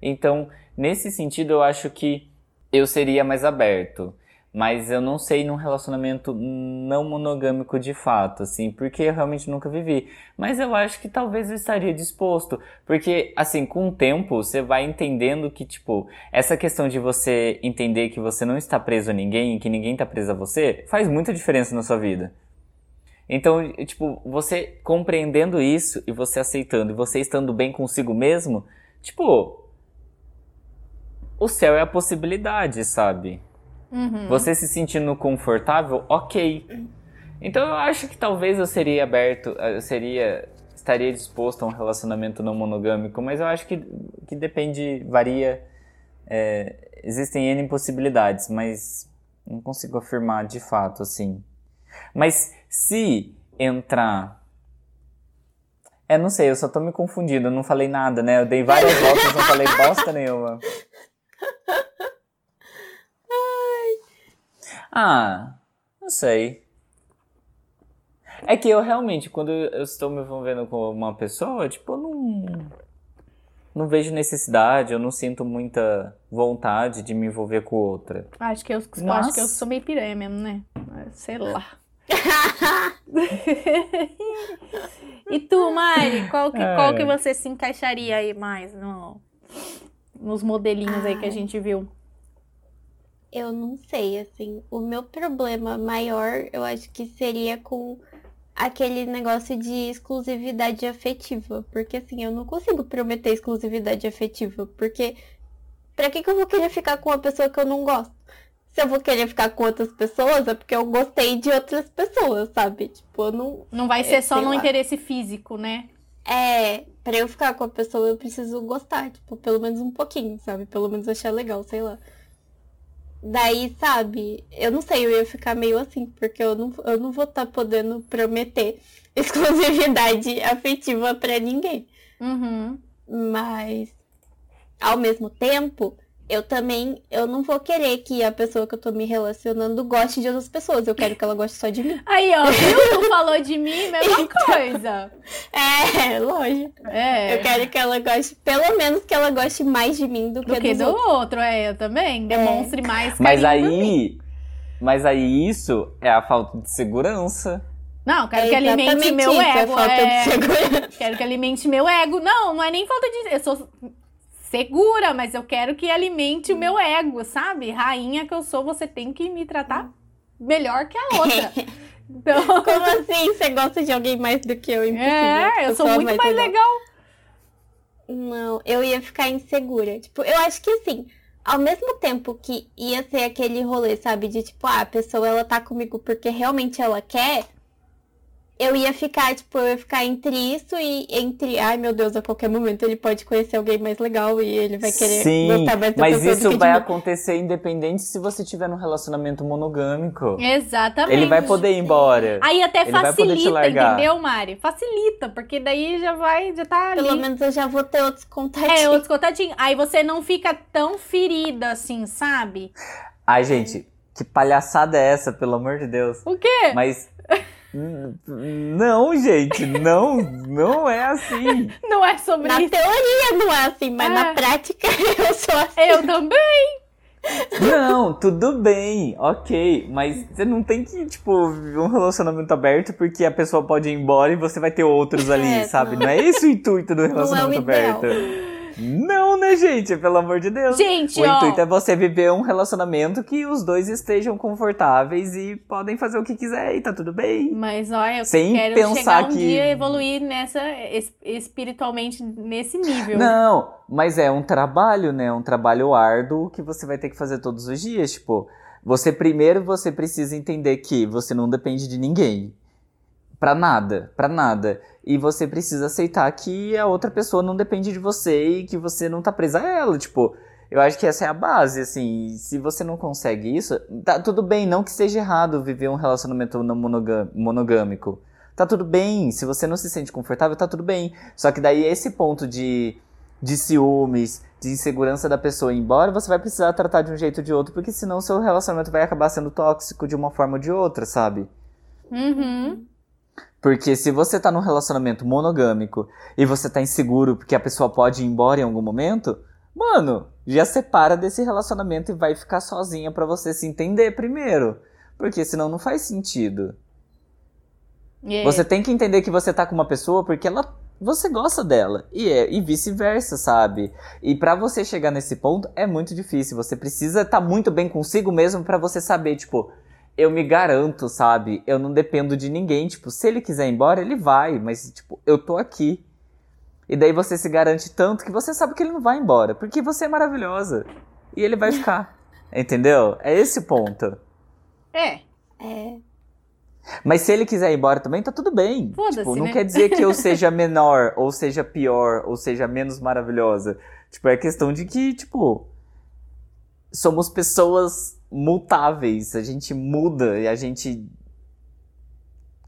Então, nesse sentido, eu acho que eu seria mais aberto. Mas eu não sei num relacionamento não monogâmico de fato, assim, porque eu realmente nunca vivi. Mas eu acho que talvez eu estaria disposto. Porque, assim, com o tempo, você vai entendendo que, tipo, essa questão de você entender que você não está preso a ninguém que ninguém está preso a você, faz muita diferença na sua vida. Então, tipo, você compreendendo isso e você aceitando e você estando bem consigo mesmo, tipo, o céu é a possibilidade, sabe? Uhum. Você se sentindo confortável, ok. Então eu acho que talvez eu seria aberto, eu seria, estaria disposto a um relacionamento não monogâmico, mas eu acho que, que depende, varia. é, existem N possibilidades, mas não consigo afirmar de fato, assim. Mas se entrar. É, não sei, eu só tô me confundindo, eu não falei nada, né? Eu dei várias voltas, não falei bosta nenhuma. Ah, não sei. É que eu realmente, quando eu estou me envolvendo com uma pessoa, tipo, eu não. Não vejo necessidade, eu não sinto muita vontade de me envolver com outra. Acho que eu, acho que eu sou meio piranha mesmo, né? Sei lá. e tu, Mari, qual que, qual que você se encaixaria aí mais no, nos modelinhos aí que a Ai. gente viu? Eu não sei, assim. O meu problema maior, eu acho que seria com aquele negócio de exclusividade afetiva. Porque, assim, eu não consigo prometer exclusividade afetiva. Porque, pra que, que eu vou querer ficar com uma pessoa que eu não gosto? Se eu vou querer ficar com outras pessoas, é porque eu gostei de outras pessoas, sabe? Tipo, eu não. Não vai ser É, só no lá. interesse físico, né? É, pra eu ficar com a pessoa, eu preciso gostar, tipo, pelo menos um pouquinho, sabe? Pelo menos achar legal, sei lá. Daí, sabe, eu não sei, eu ia ficar meio assim, porque eu não, eu não vou estar podendo prometer exclusividade afetiva pra ninguém. Uhum. Mas, ao mesmo tempo, eu também, eu não vou querer que a pessoa que eu tô me relacionando goste de outras pessoas. Eu quero que ela goste só de mim. Aí, ó, viu? Tu falou de mim, mesma coisa. É, lógico. É. Eu quero que ela goste, pelo menos que ela goste mais de mim do que, Do que dos do outros. outro, é, eu também. Demonstre mais Mas aí. Mas aí isso é a falta de segurança. Não, quero É que alimente meu isso, é ego. falta de é... segurança. Quero que alimente meu ego. Não, não é nem falta de. Eu sou segura, mas eu quero que alimente o meu ego, sabe? Rainha que eu sou, você tem que me tratar melhor que a outra. Então, Como assim? Você gosta de alguém mais do que eu? Impossível. é, eu sou muito mais legal. Não, eu ia ficar insegura. Tipo, eu acho que assim, ao mesmo tempo que ia ser aquele rolê, sabe? De tipo, ah, a pessoa ela tá comigo porque realmente ela quer. Eu ia ficar, tipo, eu ia ficar entre isso e entre, ai meu Deus, a qualquer momento ele pode conhecer alguém mais legal e ele vai querer Sim, gostar mais da mas isso que vai de acontecer independente se você tiver num relacionamento monogâmico. Exatamente. Ele vai poder ir embora. Aí até Ele facilita, largar. entendeu, Mari? Facilita, porque daí já vai, já tá ali. Pelo menos eu já vou ter outros contatinhos. É, outros contatinhos. Aí você não fica tão ferida assim, sabe? Ai, gente, que palhaçada é essa, pelo amor de Deus? O quê? Mas. Não, gente, não, não é assim. Não é sobre Na isso. teoria não é assim, mas É. na prática eu sou assim. Eu também. Não, tudo bem, ok, mas você não tem que, tipo, viver um relacionamento aberto porque a pessoa pode ir embora e você vai ter outros ali, É, sabe? não. Não é esse o intuito do é o relacionamento ideal. Não, né, gente? Pelo amor de Deus. Gente, O ó. intuito é você viver um relacionamento que os dois estejam confortáveis e podem fazer o que quiser e tá tudo bem. Mas olha, eu Sem quero pensar chegar um que- dia evoluir nessa es- espiritualmente nesse nível. Não, mas é um trabalho, né? Um trabalho árduo que você vai ter que fazer todos os dias. Tipo, você primeiro você precisa entender que você não depende de ninguém. Pra nada, pra nada. E você precisa aceitar que a outra pessoa não depende de você e que você não tá presa a ela. Tipo, eu acho que essa é a base, assim. Se você não consegue isso, tá tudo bem, não que seja errado viver um relacionamento não monogâmico. Tá tudo bem, se você não se sente confortável, tá tudo bem. Só que daí esse ponto de, de ciúmes, de insegurança da pessoa embora, você vai precisar tratar de um jeito ou de outro, porque senão seu relacionamento vai acabar sendo tóxico de uma forma ou de outra, sabe? Uhum. Porque se você tá num relacionamento monogâmico e você tá inseguro porque a pessoa pode ir embora em algum momento, mano, já separa desse relacionamento e vai ficar sozinha pra você se entender primeiro. Porque senão não faz sentido. É. Você tem que entender que você tá com uma pessoa porque ela você gosta dela e é e vice-versa, sabe? E pra você chegar nesse ponto é muito difícil. Você precisa estar muito bem consigo mesmo pra você saber, tipo, eu me garanto, sabe? Eu não dependo de ninguém, tipo, se ele quiser ir embora, ele vai, mas tipo, eu tô aqui. E daí você se garante tanto que você sabe que ele não vai embora, porque você é maravilhosa e ele vai ficar. Entendeu? É esse o ponto. É. É. Mas se ele quiser ir embora também, tá tudo bem. Tipo, não né? quer dizer que eu seja menor, ou seja pior, ou seja menos maravilhosa. Tipo, é questão de que, tipo, somos pessoas mutáveis. A gente muda e a gente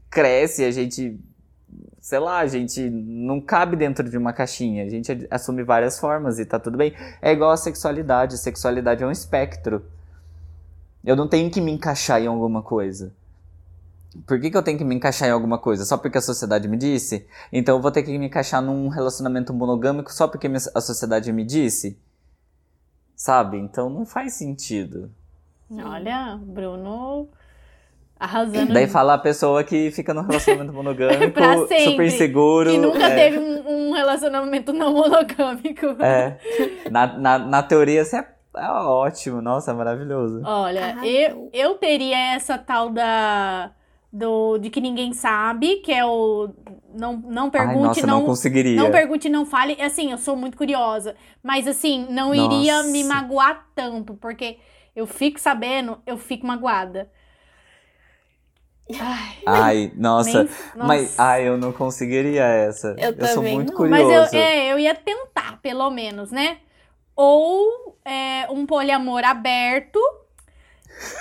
cresce, a gente. Sei lá, a gente não cabe dentro de uma caixinha. A gente assume várias formas e tá tudo bem. É igual a sexualidade. Sexualidade é um espectro. Eu não tenho que me encaixar em alguma coisa. Por que, que eu tenho que me encaixar em alguma coisa? Só porque a sociedade me disse? Então eu vou ter que me encaixar num relacionamento monogâmico só porque a sociedade me disse? Sabe? Então não faz sentido. Olha, Bruno arrasando. Daí fala a pessoa que fica num relacionamento monogâmico, Pra sempre, super seguro. que nunca é, teve um, um relacionamento não monogâmico. É. Na, na, na teoria, você é, é ótimo. Nossa, é maravilhoso. Olha, Arrasou. eu, eu teria essa tal da. Do, de que ninguém sabe, que é o. Não, não Ai, pergunte, nossa, não, não, conseguiria. não pergunte, não fale. Assim, eu sou muito curiosa. Mas assim, não iria Nossa. me magoar tanto, porque eu fico sabendo, eu fico magoada. Ai, Ai, nossa. nem- Mas, nossa. ai, eu não conseguiria essa. Eu sou também muito não. curioso. Mas eu, é, eu ia tentar, pelo menos, né? Ou é, um poliamor aberto.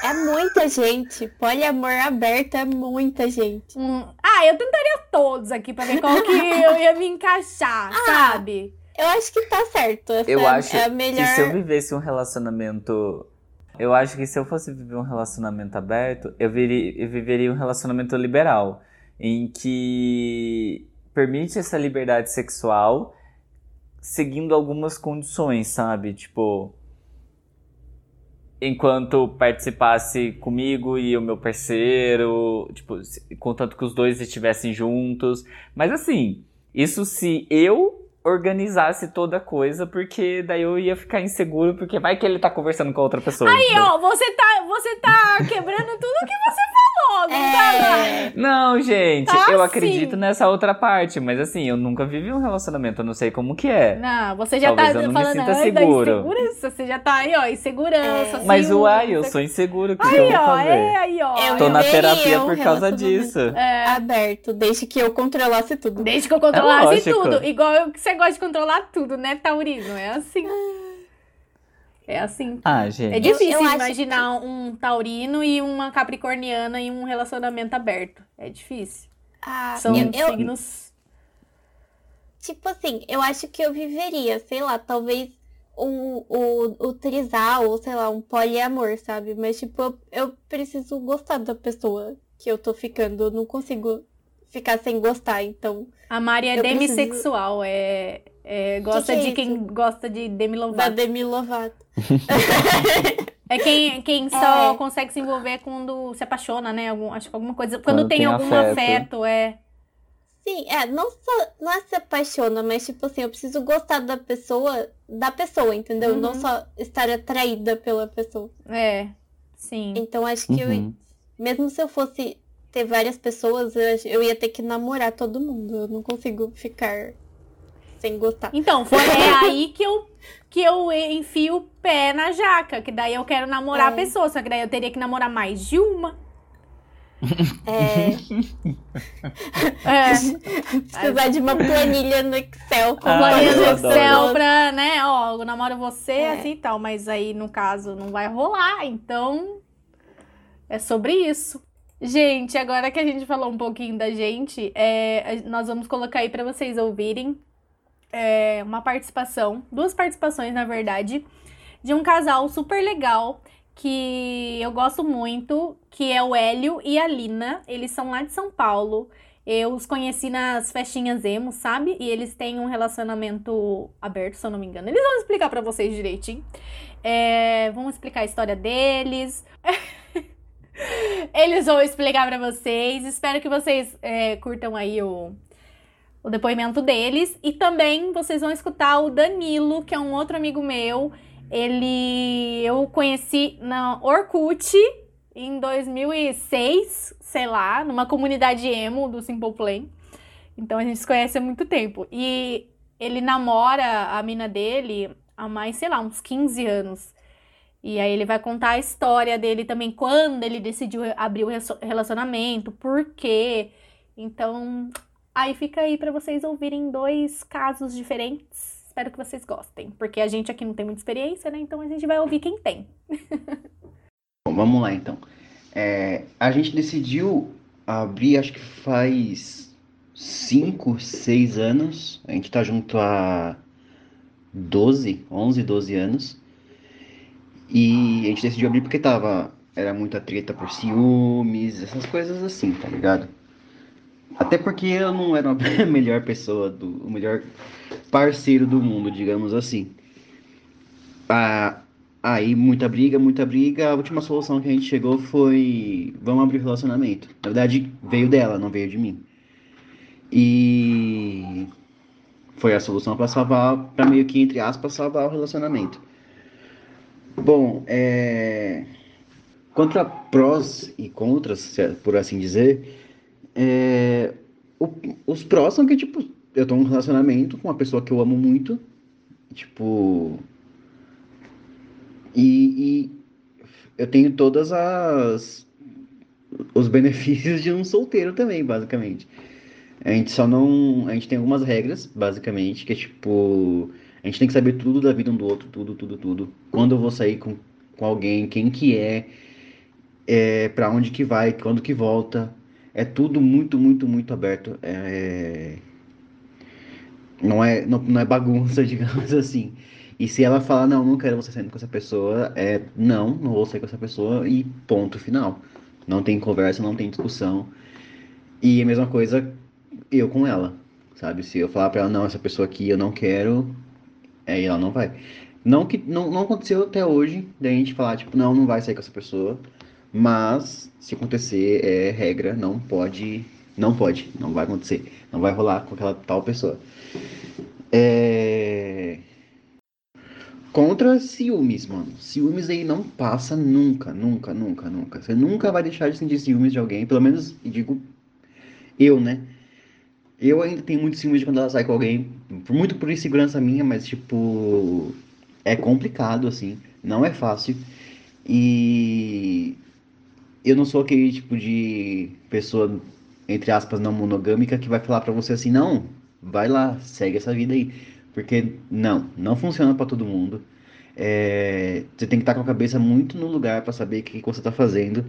É muita gente. Poliamor aberto é muita gente. um- Ah, eu tentaria todos aqui pra ver qual que eu ia me encaixar, sabe? Eu acho que tá certo. Essa Eu é, acho é a melhor. que se eu vivesse um relacionamento. Eu acho que se eu fosse viver um relacionamento aberto, eu, eu viveria um relacionamento liberal. Em que permite essa liberdade sexual seguindo algumas condições, sabe? Tipo. enquanto participasse comigo e o meu parceiro, tipo, contanto que os dois estivessem juntos. Mas assim, isso se eu organizasse toda a coisa, porque daí eu ia ficar inseguro, porque vai que ele tá conversando com a outra pessoa. Aí, entendeu? ó, você tá, você tá quebrando tudo que você falou, não? É, Não, gente, Tá eu sim. acredito nessa outra parte, mas assim, eu nunca vivi um relacionamento, eu não sei como que é. Não, você já Talvez tá eu não me falando sinta ai, da seguro. insegurança. Você já tá aí, ó, insegurança. É. Mas uai, eu sou inseguro, o que, quê. eu Aí, vou ó, fazer? é, aí, ó. Eu Tô na terapia um por causa disso. É, aberto, desde que eu controlasse tudo. desde que eu controlasse lógico. tudo. Igual eu, que você gosta de controlar tudo, né, Taurino? É assim. É assim. Ah, gente. É difícil eu acho imaginar um taurino e uma capricorniana em um relacionamento aberto. É difícil. Ah, São eu, eu- signos. tipo assim, eu acho que eu viveria, sei lá, talvez o, o, o trisal, ou sei lá, um poliamor, sabe? Mas, tipo, eu, eu preciso gostar da pessoa que eu tô ficando. Eu não consigo ficar sem gostar, então. A Mari é Eu preciso- demissexual. É, é- gosta que é de quem isso? gosta de Demi Da Lovato. Demi Lovato. É quem, quem só É. consegue se envolver quando se apaixona, né? Algum, acho que alguma coisa. Quando, Quando tem, tem algum afeto. afeto, é. Sim, é, não só não é se apaixona, mas tipo assim, eu preciso gostar da pessoa, da pessoa, entendeu? Não Uhum. só estar atraída pela pessoa. É. Sim. Então acho que eu, Uhum. mesmo se eu fosse ter várias pessoas, eu, eu ia ter que namorar todo mundo. Eu não consigo ficar sem gostar. Então, foi, é aí que eu, que eu enfio o pé na jaca. Que daí eu quero namorar a É. pessoa. Só que daí eu teria que namorar mais de uma. É, É. precisar de uma planilha no Excel com Ah, Planilha no. Excel pra, né? Ó, eu namoro você, É. assim e tal. Mas aí, no caso, não vai rolar. Então, é sobre isso. Gente, agora que a gente falou um pouquinho da gente, é, a- nós vamos colocar aí pra vocês ouvirem é, uma participação, duas participações, na verdade, de um casal super legal que eu gosto muito, que é o Hélio e a Lina. Eles são lá de São Paulo. Eu os conheci nas festinhas emo, sabe? E eles têm um relacionamento aberto, se eu não me engano. Eles vão explicar pra vocês direitinho. É, vão explicar a história deles. Eles vão explicar pra vocês. Espero que vocês é, curtam aí o, o depoimento deles. E também vocês vão escutar o Danilo, que é um outro amigo meu. Ele eu conheci na Orkut em 2006, sei lá, numa comunidade emo do Simple Plan. Então a gente se conhece há muito tempo. E ele namora a mina dele há mais, sei lá, uns 15 anos. E aí ele vai contar a história dele também, quando ele decidiu abrir o relacionamento, por quê. Então, aí fica aí pra vocês ouvirem dois casos diferentes. Espero que vocês gostem, porque a gente aqui não tem muita experiência, né? Então a gente vai ouvir quem tem. Bom, vamos lá então. É, a gente decidiu abrir, acho que faz 5, 6 anos. A gente tá junto há 12, 11, 12 anos. E a gente decidiu abrir porque tava. Era muita treta por ciúmes, essas coisas assim, tá ligado? Até porque eu não era a melhor pessoa, do, o melhor parceiro do mundo, digamos assim. Ah, Aí, muita briga, muita briga. A última solução que a gente chegou foi: vamos abrir o relacionamento. Na verdade, veio dela, não veio de mim. E foi a solução para salvar, para meio que, entre aspas, salvar o relacionamento. Bom, é... contra prós e contras, é por assim dizer, é... o- os prós são que, tipo, eu tô num relacionamento com uma pessoa que eu amo muito, tipo. E, e eu tenho todas as os benefícios de um solteiro também, basicamente. A gente só não, a gente tem algumas regras, basicamente, que é tipo, a gente tem que saber tudo da vida um do outro, tudo, tudo, tudo. Quando eu vou sair com, com alguém, quem que é, é para onde que vai, quando que volta. É tudo muito, muito, muito aberto. É... Não é, não, não é bagunça, digamos assim. E se ela falar, não, não quero você saindo com essa pessoa, é não, não vou sair com essa pessoa e ponto final. Não tem conversa, não tem discussão. E a mesma coisa eu com ela, sabe? Se eu falar pra ela, não, essa pessoa aqui eu não quero, aí ela não vai. Não que não, não aconteceu até hoje, da gente falar, tipo, não, não vai sair com essa pessoa. Mas se acontecer, é regra, não pode. Não pode, não vai acontecer. Não vai rolar com aquela tal pessoa. É... Contra ciúmes, mano. Ciúmes aí não passa nunca, nunca, nunca, nunca. Você nunca vai deixar de sentir ciúmes de alguém, pelo menos, digo, eu, né? Eu ainda tenho muito ciúmes de quando ela sai com alguém, muito por insegurança minha, mas, tipo, é complicado, assim, não é fácil. E eu não sou aquele tipo de pessoa, entre aspas, não monogâmica que vai falar pra você assim, não, vai lá, segue essa vida aí. Porque não, não funciona para todo mundo. É, você tem que estar com a cabeça muito no lugar para saber o que, que você está fazendo.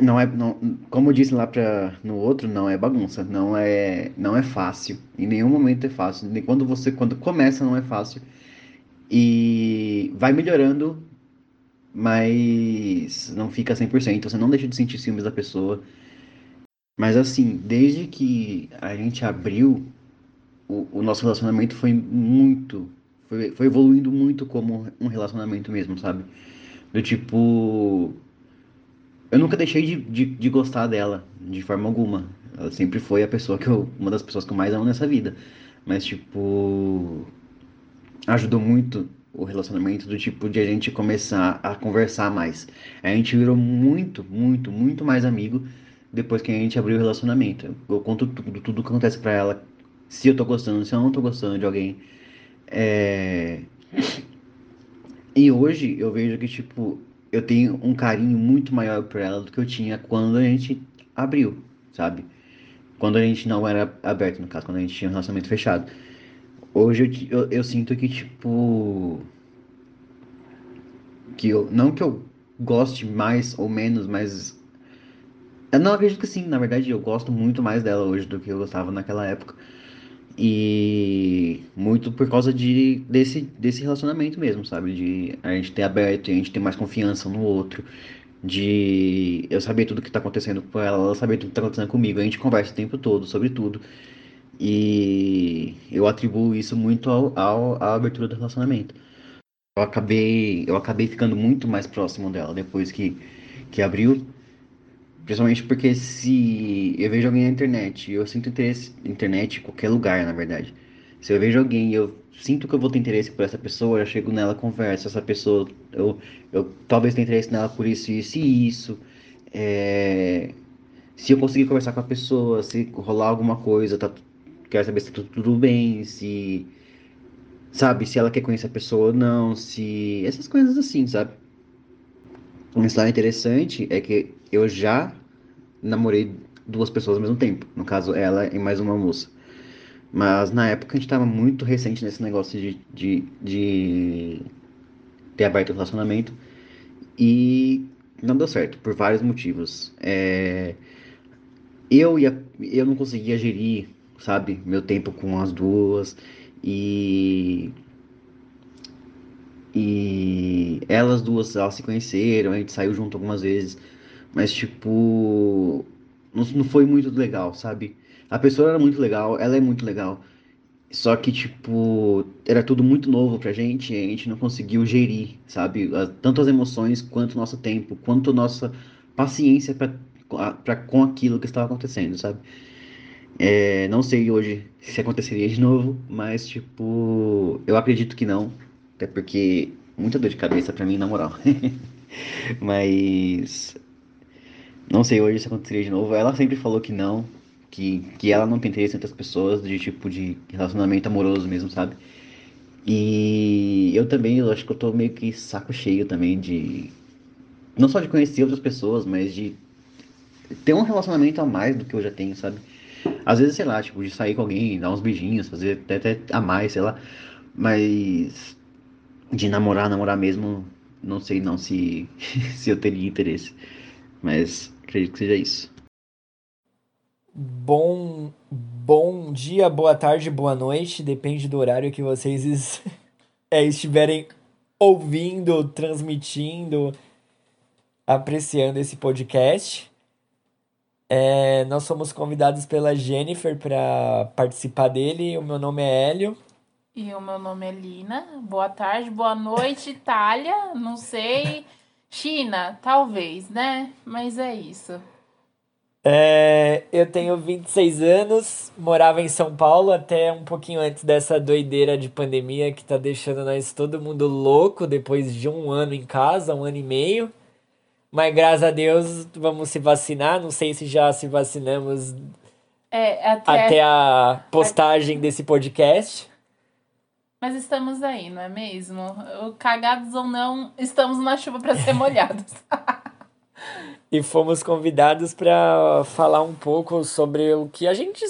Não é, não, como eu disse lá pra, no outro, não é bagunça, não é, não é fácil. Em nenhum momento é fácil. Nem quando você quando começa não é fácil. E vai melhorando, mas não fica 100%. Você não deixa de sentir ciúmes da pessoa. Mas assim, desde que a gente abriu o, o nosso relacionamento foi muito. Foi, foi evoluindo muito como um relacionamento mesmo, sabe? Do tipo. Eu nunca deixei de, de, de gostar dela, de forma alguma. Ela sempre foi a pessoa que eu. Uma das pessoas que eu mais amo nessa vida. Mas, tipo. Ajudou muito o relacionamento do tipo de a gente começar a conversar mais. A gente virou muito, muito, muito mais amigo depois que a gente abriu o relacionamento. Eu conto tudo, tudo que acontece para ela se eu tô gostando, se eu não tô gostando de alguém. É... E hoje eu vejo que, tipo, eu tenho um carinho muito maior por ela do que eu tinha quando a gente abriu, sabe? Quando a gente não era aberto, no caso, quando a gente tinha um relacionamento fechado. Hoje eu, eu, eu sinto que, tipo. Que eu. Não que eu goste mais ou menos, mas. Eu não acredito que sim, na verdade eu gosto muito mais dela hoje do que eu gostava naquela época. E muito por causa de, desse, desse relacionamento mesmo, sabe? De a gente ter aberto, a gente ter mais confiança no outro, de eu saber tudo que tá acontecendo com ela, ela saber tudo que tá acontecendo comigo. A gente conversa o tempo todo sobre tudo. E eu atribuo isso muito ao, ao, à abertura do relacionamento. Eu acabei, eu acabei ficando muito mais próximo dela depois que, que abriu. Principalmente porque se eu vejo alguém na internet, eu sinto interesse internet em qualquer lugar, na verdade. Se eu vejo alguém e eu sinto que eu vou ter interesse por essa pessoa, eu chego nela, converso, essa pessoa, eu, eu talvez tenha interesse nela por isso, isso e isso. É... Se eu conseguir conversar com a pessoa, se rolar alguma coisa, tá, quero saber se tá tudo, tudo bem, se. Sabe, se ela quer conhecer a pessoa ou não, se. Essas coisas assim, sabe? Uma história interessante é que eu já namorei duas pessoas ao mesmo tempo. No caso, ela e mais uma moça. Mas na época a gente tava muito recente nesse negócio de, de, de ter aberto o relacionamento. E não deu certo, por vários motivos. É... Eu, ia, eu não conseguia gerir, sabe, meu tempo com as duas. E e elas duas, elas se conheceram, a gente saiu junto algumas vezes. Mas, tipo, não, não foi muito legal, sabe? A pessoa era muito legal, ela é muito legal. Só que, tipo, era tudo muito novo pra gente a gente não conseguiu gerir, sabe? Tanto as emoções, quanto nosso tempo, quanto nossa paciência pra, com aquilo que estava acontecendo, sabe? É, não sei hoje se aconteceria de novo, mas, tipo, eu acredito que não. Até porque muita dor de cabeça pra mim, na moral. Mas não sei hoje se aconteceria de novo. Ela sempre falou que não, que, que ela não tem interesse em outras pessoas, de tipo de relacionamento amoroso mesmo, sabe? E eu também, eu acho que eu tô meio que saco cheio também de. Não só de conhecer outras pessoas, mas de ter um relacionamento a mais do que eu já tenho, sabe? Às vezes, sei lá, tipo, de sair com alguém, dar uns beijinhos, fazer até, até a mais, sei lá. Mas de namorar, namorar mesmo, não sei não se, se eu teria interesse. Mas acredito que seja isso. Bom, bom dia, boa tarde, boa noite, depende do horário que vocês é, estiverem ouvindo, transmitindo, apreciando esse podcast. É, nós somos convidados pela Jennifer para participar dele. O meu nome é Hélio E o meu nome é Lina. Boa tarde, boa noite, Itália. Não sei. China, talvez, né? Mas é isso. É, eu tenho 26 anos, morava em São Paulo até um pouquinho antes dessa doideira de pandemia que tá deixando nós todo mundo louco depois de um ano em casa, um ano e meio. Mas graças a Deus vamos se vacinar. Não sei se já se vacinamos É, até. até a postagem desse podcast. Mas estamos aí, não é mesmo? Cagados ou não, estamos na chuva para ser molhados. E fomos convidados para falar um pouco sobre o que a gente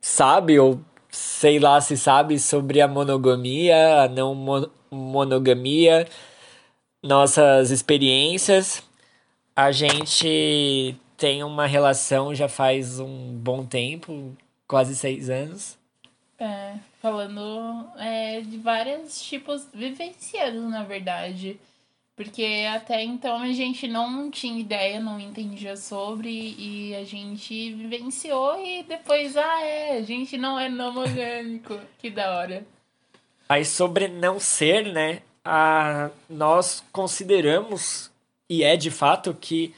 sabe, ou sei lá se sabe, sobre a monogamia, a não mo- monogamia, nossas experiências. A gente tem uma relação já faz um bom tempo, quase seis anos. É, falando é, de vários tipos, vivenciados, na verdade. Porque até então a gente não tinha ideia, não entendia sobre, e a gente vivenciou e depois, ah, é, a gente não é monogâmico. Que da hora. Aí sobre não ser, né? Nós consideramos, e é de fato, que,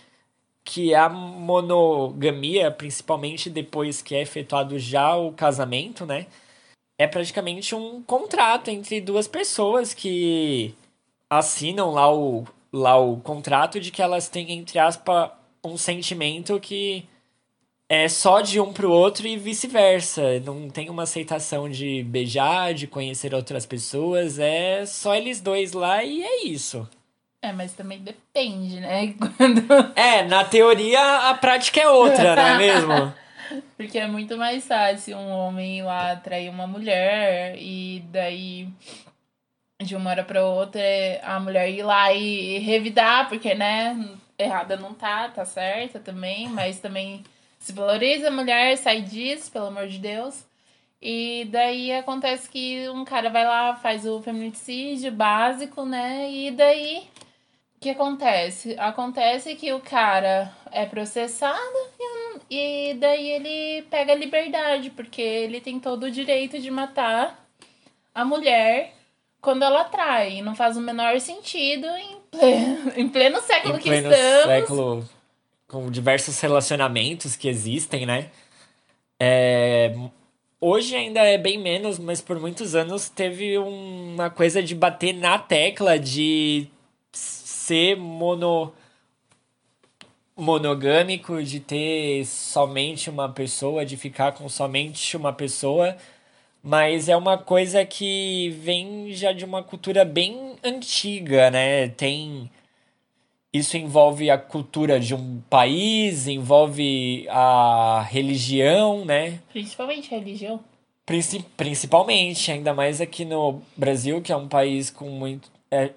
que a monogamia, principalmente depois que é efetuado já o casamento, né? É praticamente um contrato entre duas pessoas que assinam lá o, lá o contrato de que elas têm, entre aspas, um sentimento que é só de um pro outro e vice-versa. Não tem uma aceitação de beijar, de conhecer outras pessoas. É só eles dois lá e é isso. É, mas também depende, né? Quando... É, na teoria a prática é outra, não é mesmo? Porque é muito mais fácil um homem ir lá atrair uma mulher e daí de uma hora pra outra a mulher ir lá e revidar, porque, né, errada não tá, tá certa também, mas também se valoriza a mulher, sai disso, pelo amor de Deus. E daí acontece que um cara vai lá, faz o feminicídio básico, né? E daí o que acontece? Acontece que o cara é processado e, e daí ele pega a liberdade, porque ele tem todo o direito de matar a mulher quando ela trai. Não faz o menor sentido em pleno, em pleno século Em que pleno estamos. século, com diversos relacionamentos que existem, né? É, hoje ainda é bem menos, mas por muitos anos teve uma coisa de bater na tecla de ser mono monogâmico, de ter somente uma pessoa, de ficar com somente uma pessoa, mas é uma coisa que vem já de uma cultura bem antiga, né? Tem isso envolve a cultura de um país, envolve a religião, né? Principalmente a religião. Princi- principalmente, ainda mais aqui no Brasil, que é um país com muito. é,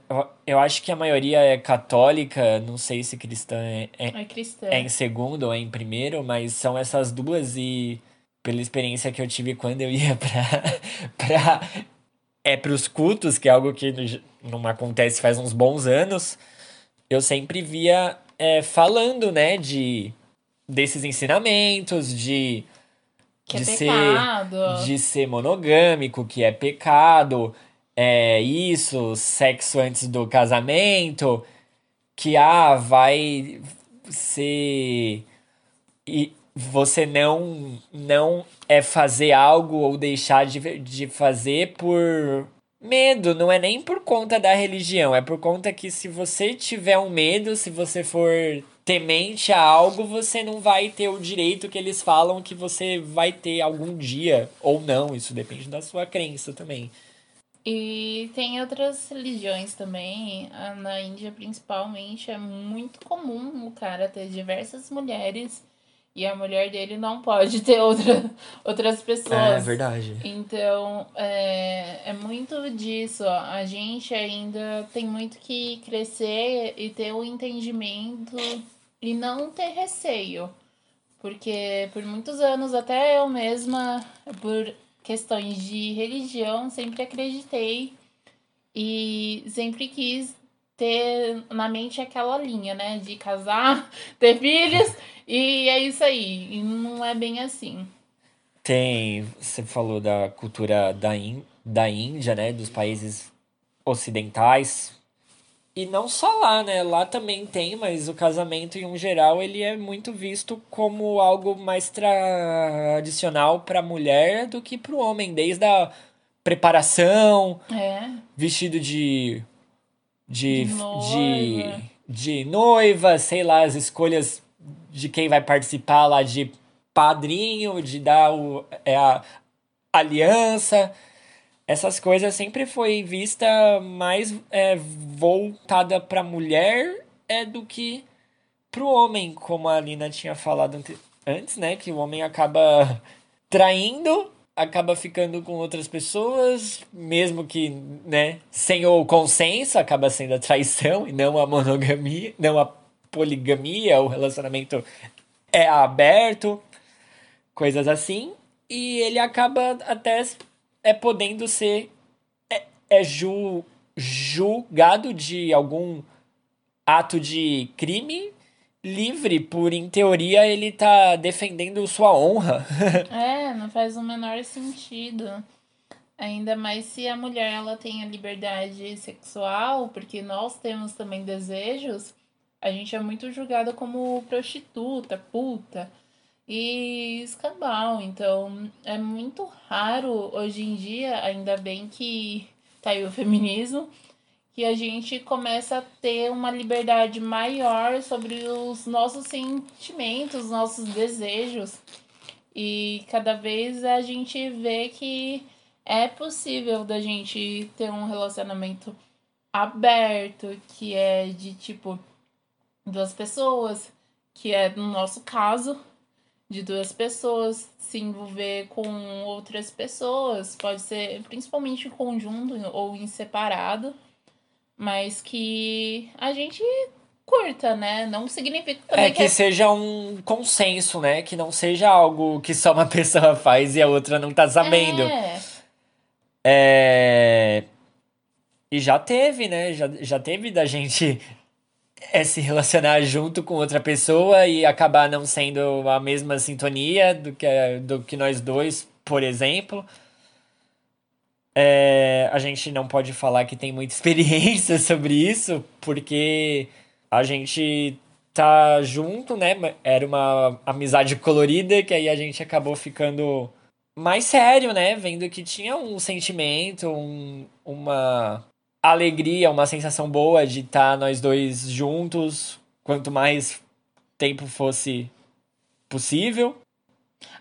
eu- acho que a maioria é católica, não sei se cristã é, é, É cristã. é em segundo ou é em primeiro, mas são essas duas e pela experiência que eu tive quando eu ia pra, pra, é, pros cultos, que é algo que não acontece faz uns bons anos, eu sempre via é, falando, né, de desses ensinamentos, de, Que é de ser pecado. de ser monogâmico, que é pecado, é isso, sexo antes do casamento, que ah, vai ser e você não não é fazer algo ou deixar de, de fazer por medo, não é nem por conta da religião, é por conta que se você tiver um medo, se você for temente a algo, você não vai ter o direito que eles falam que você vai ter algum dia ou não, isso depende da sua crença também. E tem outras religiões também. ah, Na Índia, principalmente, é muito comum o cara ter diversas mulheres e a mulher dele não pode ter outra, outras pessoas. verdade. Então, é, é muito disso. ó. A gente ainda tem muito que crescer e ter o entendimento e não ter receio. Porque por muitos anos, até eu mesma, por questões de religião, sempre acreditei e sempre quis ter na mente aquela linha, né? De casar, ter filhos e é isso aí. E não é bem assim. Tem, você falou da cultura da, In, da Índia, né? Dos países ocidentais. E não só lá, né? Lá também tem, mas o casamento em um geral ele é muito visto como algo mais tradicional para a mulher do que para o homem, desde a preparação, É. vestido de de De de, noiva. de noiva, sei lá, as escolhas de quem vai participar lá de padrinho, de dar o, é, a aliança. Essas coisas sempre foi vista mais é, voltada para a mulher é, do que para o homem, como a Alina tinha falado ante- antes, né? Que o homem acaba traindo, acaba ficando com outras pessoas, mesmo que, né, sem o consenso, acaba sendo a traição e não a monogamia, não a poligamia, o relacionamento é aberto, coisas assim, e ele acaba até é podendo ser é, é ju, julgado de algum ato de crime livre por em teoria ele tá defendendo sua honra. É, não faz o menor sentido. Ainda mais se a mulher ela tem a liberdade sexual, porque nós temos também desejos, a gente é muito julgada como prostituta, puta e escambau. Então, é muito raro hoje em dia, ainda bem que tá aí o feminismo, que a gente começa a ter uma liberdade maior sobre os nossos sentimentos, nossos desejos. E cada vez a gente vê que é possível da gente ter um relacionamento aberto, que é de tipo duas pessoas, que é no nosso caso, de duas pessoas se envolver com outras pessoas, pode ser principalmente em conjunto ou em separado, mas que a gente curta, né? Não significa também É que seja um consenso, né? Que não seja algo que só uma pessoa faz e a outra não tá sabendo. É, É... E já teve, né? Já, já teve da gente é, se relacionar junto com outra pessoa e acabar não sendo a mesma sintonia do que, do que nós dois, por exemplo. É, a gente não pode falar que tem muita experiência sobre isso, porque a gente tá junto, né? Era uma amizade colorida que aí a gente acabou ficando mais sério, né? Vendo que tinha um sentimento, um, uma alegria, uma sensação boa de estar nós dois juntos, quanto mais tempo fosse possível.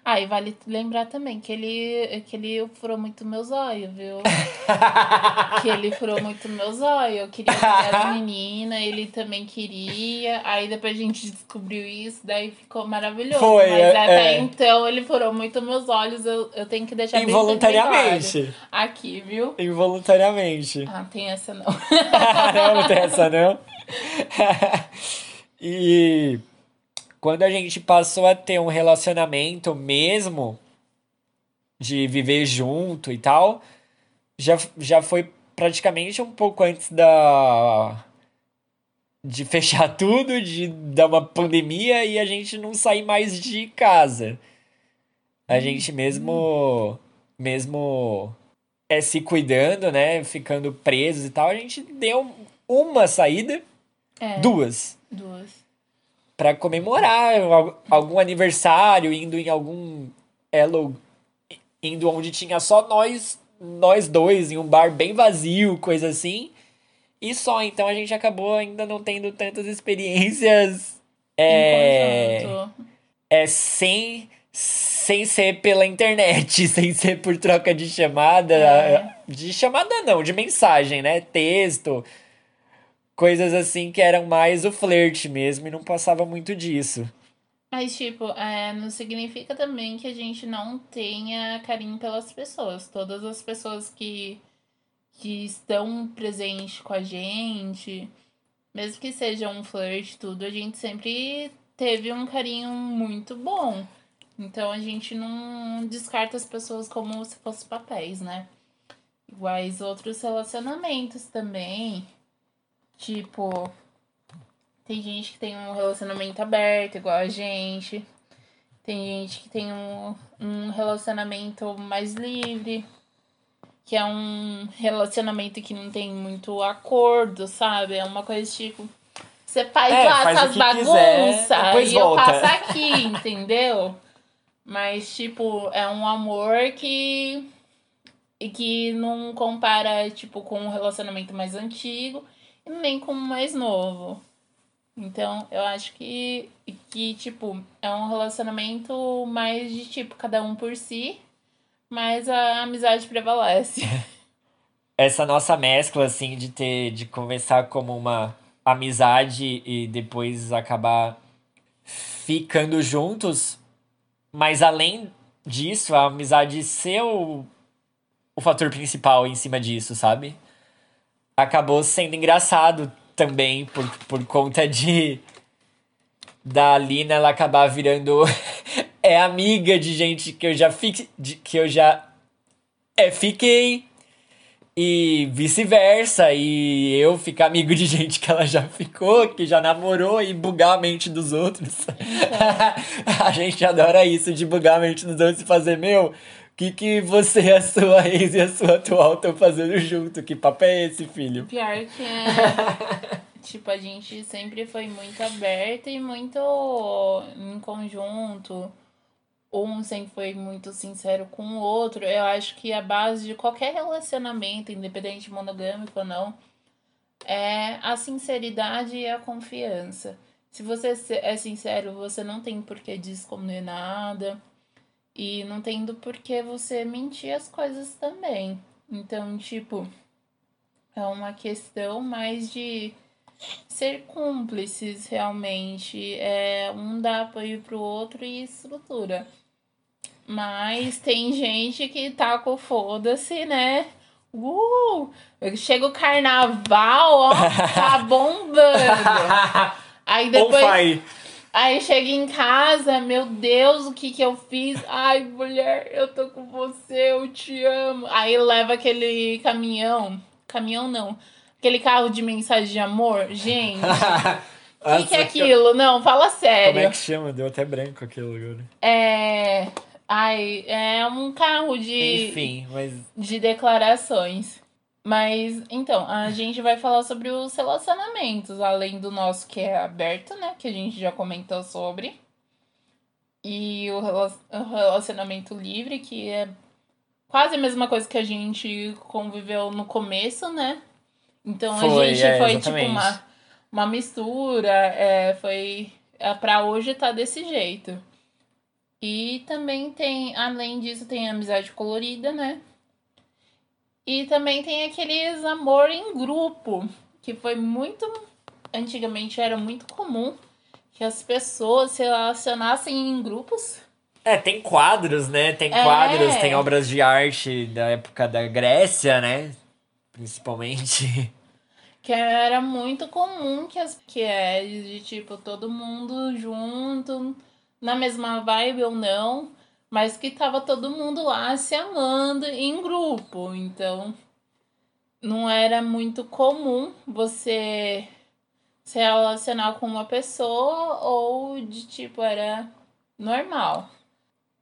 Ah, e vale lembrar também que ele, que ele furou muito meus olhos, viu? que ele furou muito meus olhos. Eu queria pegar as meninas, ele também queria. Aí depois a gente descobriu isso, daí ficou maravilhoso. Foi, Mas é, até é. então ele furou muito meus olhos. Eu, eu tenho que deixar bem bem Involuntariamente. claro aqui, viu? Involuntariamente. Ah, tem essa não. não, não tem essa não. e quando a gente passou a ter um relacionamento mesmo, de viver junto e tal, já, já foi praticamente um pouco antes da. de fechar tudo, de dar uma pandemia e a gente não sair mais de casa. A gente mesmo. mesmo é, se cuidando, né? Ficando presos e tal, a gente deu uma saída, É, duas, duas. Pra comemorar al- algum aniversário, indo em algum elo, indo onde tinha só nós, nós dois, em um bar bem vazio, coisa assim. E só, então a gente acabou ainda não tendo tantas experiências é, é sem sem ser pela internet, sem ser por troca de chamada, É. de chamada não, de mensagem, né? Texto, coisas assim que eram mais o flerte mesmo e não passava muito disso. Mas, tipo, é, não significa também que a gente não tenha carinho pelas pessoas. Todas as pessoas que, que estão presentes com a gente, mesmo que seja um flirt, tudo, a gente sempre teve um carinho muito bom. Então a gente não descarta as pessoas como se fossem papéis, né? Iguais outros relacionamentos também. Tipo, tem gente que tem um relacionamento aberto, igual a gente. Tem gente que tem um, um relacionamento mais livre. que é um relacionamento que não tem muito acordo, sabe? É uma coisa tipo. Você faz É, lá faz essas bagunças e eu volta. passo aqui, entendeu? Mas, tipo, é um amor que. E que não compara, tipo, com um relacionamento mais antigo nem com o mais novo. Então, eu acho que, que, tipo, é um relacionamento mais de, tipo, cada um por si, mas a amizade prevalece. essa nossa mescla, assim, de ter, de começar como uma amizade e depois acabar ficando juntos, mas além disso, a amizade ser o, o fator principal em cima disso, sabe? Acabou sendo engraçado também por, por conta de da Lina ela acabar virando é amiga de gente que eu já fi, de, que eu já é, fiquei e vice-versa, e eu ficar amigo de gente que ela já ficou, que já namorou e bugar a mente dos outros. a gente adora isso, de bugar a mente dos outros e fazer, meu, que, que você e a sua ex e a sua atual estão fazendo junto? Que papo é esse, filho? Pior que é. tipo, a gente sempre foi muito aberta e muito em conjunto. Um sempre foi muito sincero com o outro. Eu acho que a base de qualquer relacionamento, independente monogâmico ou não, é a sinceridade e a confiança. Se você é sincero, você não tem por que esconder nada. E não tem do porquê você mentir as coisas também. Então, tipo, é uma questão mais de ser cúmplices realmente. É um dar apoio pro outro e estrutura. Mas tem gente que tá com foda-se, né? Uh! Chega o carnaval, ó, tá bombando. Aí depois. Aí chega em casa, meu Deus, o que que eu fiz? Ai, mulher, eu tô com você, eu te amo. Aí leva aquele caminhão. Caminhão não. Aquele carro de mensagem de amor. Gente, o que, que é aquilo? Não, fala Como sério. é que chama? Deu até branco aquilo agora. É. Ai, é um carro de, Enfim, mas de declarações. Mas, então, a gente vai falar sobre os relacionamentos, além do nosso que é aberto, né? Que a gente já comentou sobre. E o rela- o relacionamento livre, que é quase a mesma coisa que a gente conviveu no começo, né? Então a Foi, gente é, foi exatamente. tipo uma, uma mistura, é, foi. É, pra hoje tá desse jeito. E também tem, além disso, tem a amizade colorida, né? E também tem aqueles amor em grupo, que foi muito. Antigamente era muito comum que as pessoas se relacionassem em grupos. É, tem quadros, né? Tem É. quadros, tem obras de arte da época da Grécia, né? Principalmente. Que era muito comum que as que é de tipo todo mundo junto, na mesma vibe ou não, mas que tava todo mundo lá se amando em grupo. Então não era muito comum você se relacionar com uma pessoa ou de tipo era normal.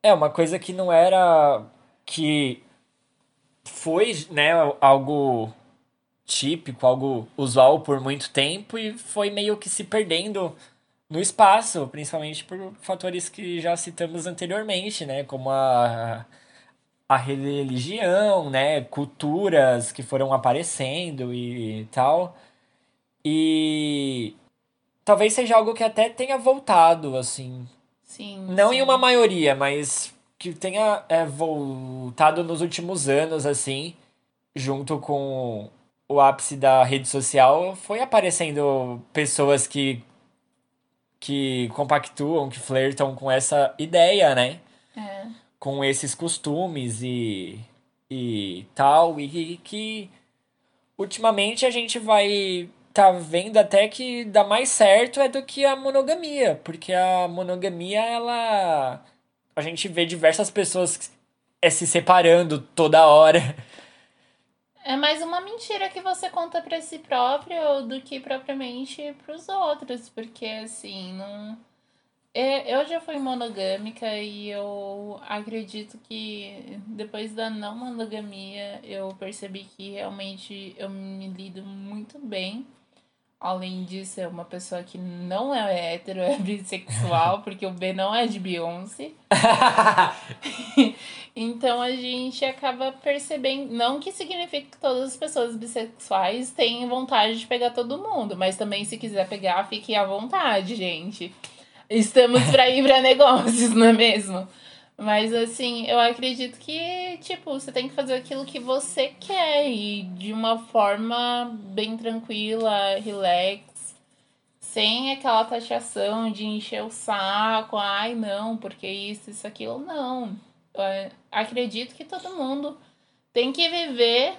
É, uma coisa que não era. que foi, né, algo típico, algo usual por muito tempo e foi meio que se perdendo no espaço, principalmente por fatores que já citamos anteriormente, né, como a, a religião, né, culturas que foram aparecendo e tal. E talvez seja algo que até tenha voltado, assim, Sim. não sim. em uma maioria, mas que tenha é, voltado nos últimos anos, assim, junto com o ápice da rede social, foi aparecendo pessoas que, que compactuam, que flertam com essa ideia, né? É. Com esses costumes e, e tal, e que ultimamente a gente vai tá vendo até que dá mais certo é do que a monogamia, porque a monogamia ela a gente vê diversas pessoas é, se separando toda hora. É mais uma mentira que você conta pra si próprio do que propriamente pros outros, porque assim, não É, eu já fui monogâmica e eu acredito que depois da não monogamia eu percebi que realmente eu me lido muito bem. Além de ser uma pessoa que não é hétero, é bissexual, porque o B não é de Beyoncé. então a gente acaba percebendo. Não que signifique que todas as pessoas bissexuais têm vontade de pegar todo mundo, mas também se quiser pegar, fique à vontade, gente. Estamos pra ir pra negócios, não é mesmo? Mas assim, eu acredito que, tipo, você tem que fazer aquilo que você quer e de uma forma bem tranquila, relax, sem aquela taxação de encher o saco, ai não, porque isso, isso, aquilo, não. Eu acredito que todo mundo tem que viver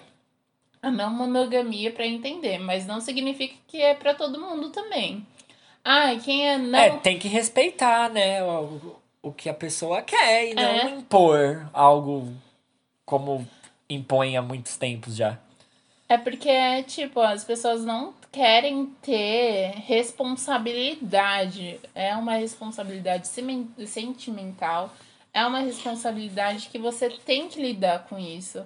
a não monogamia para entender, mas não significa que é para todo mundo também. Ai, quem é não. É, tem que respeitar, né? O, o que a pessoa quer e não é. impor algo como impõe há muitos tempos já. É porque, tipo, as pessoas não querem ter responsabilidade. É uma responsabilidade sentimental. É uma responsabilidade que você tem que lidar com isso.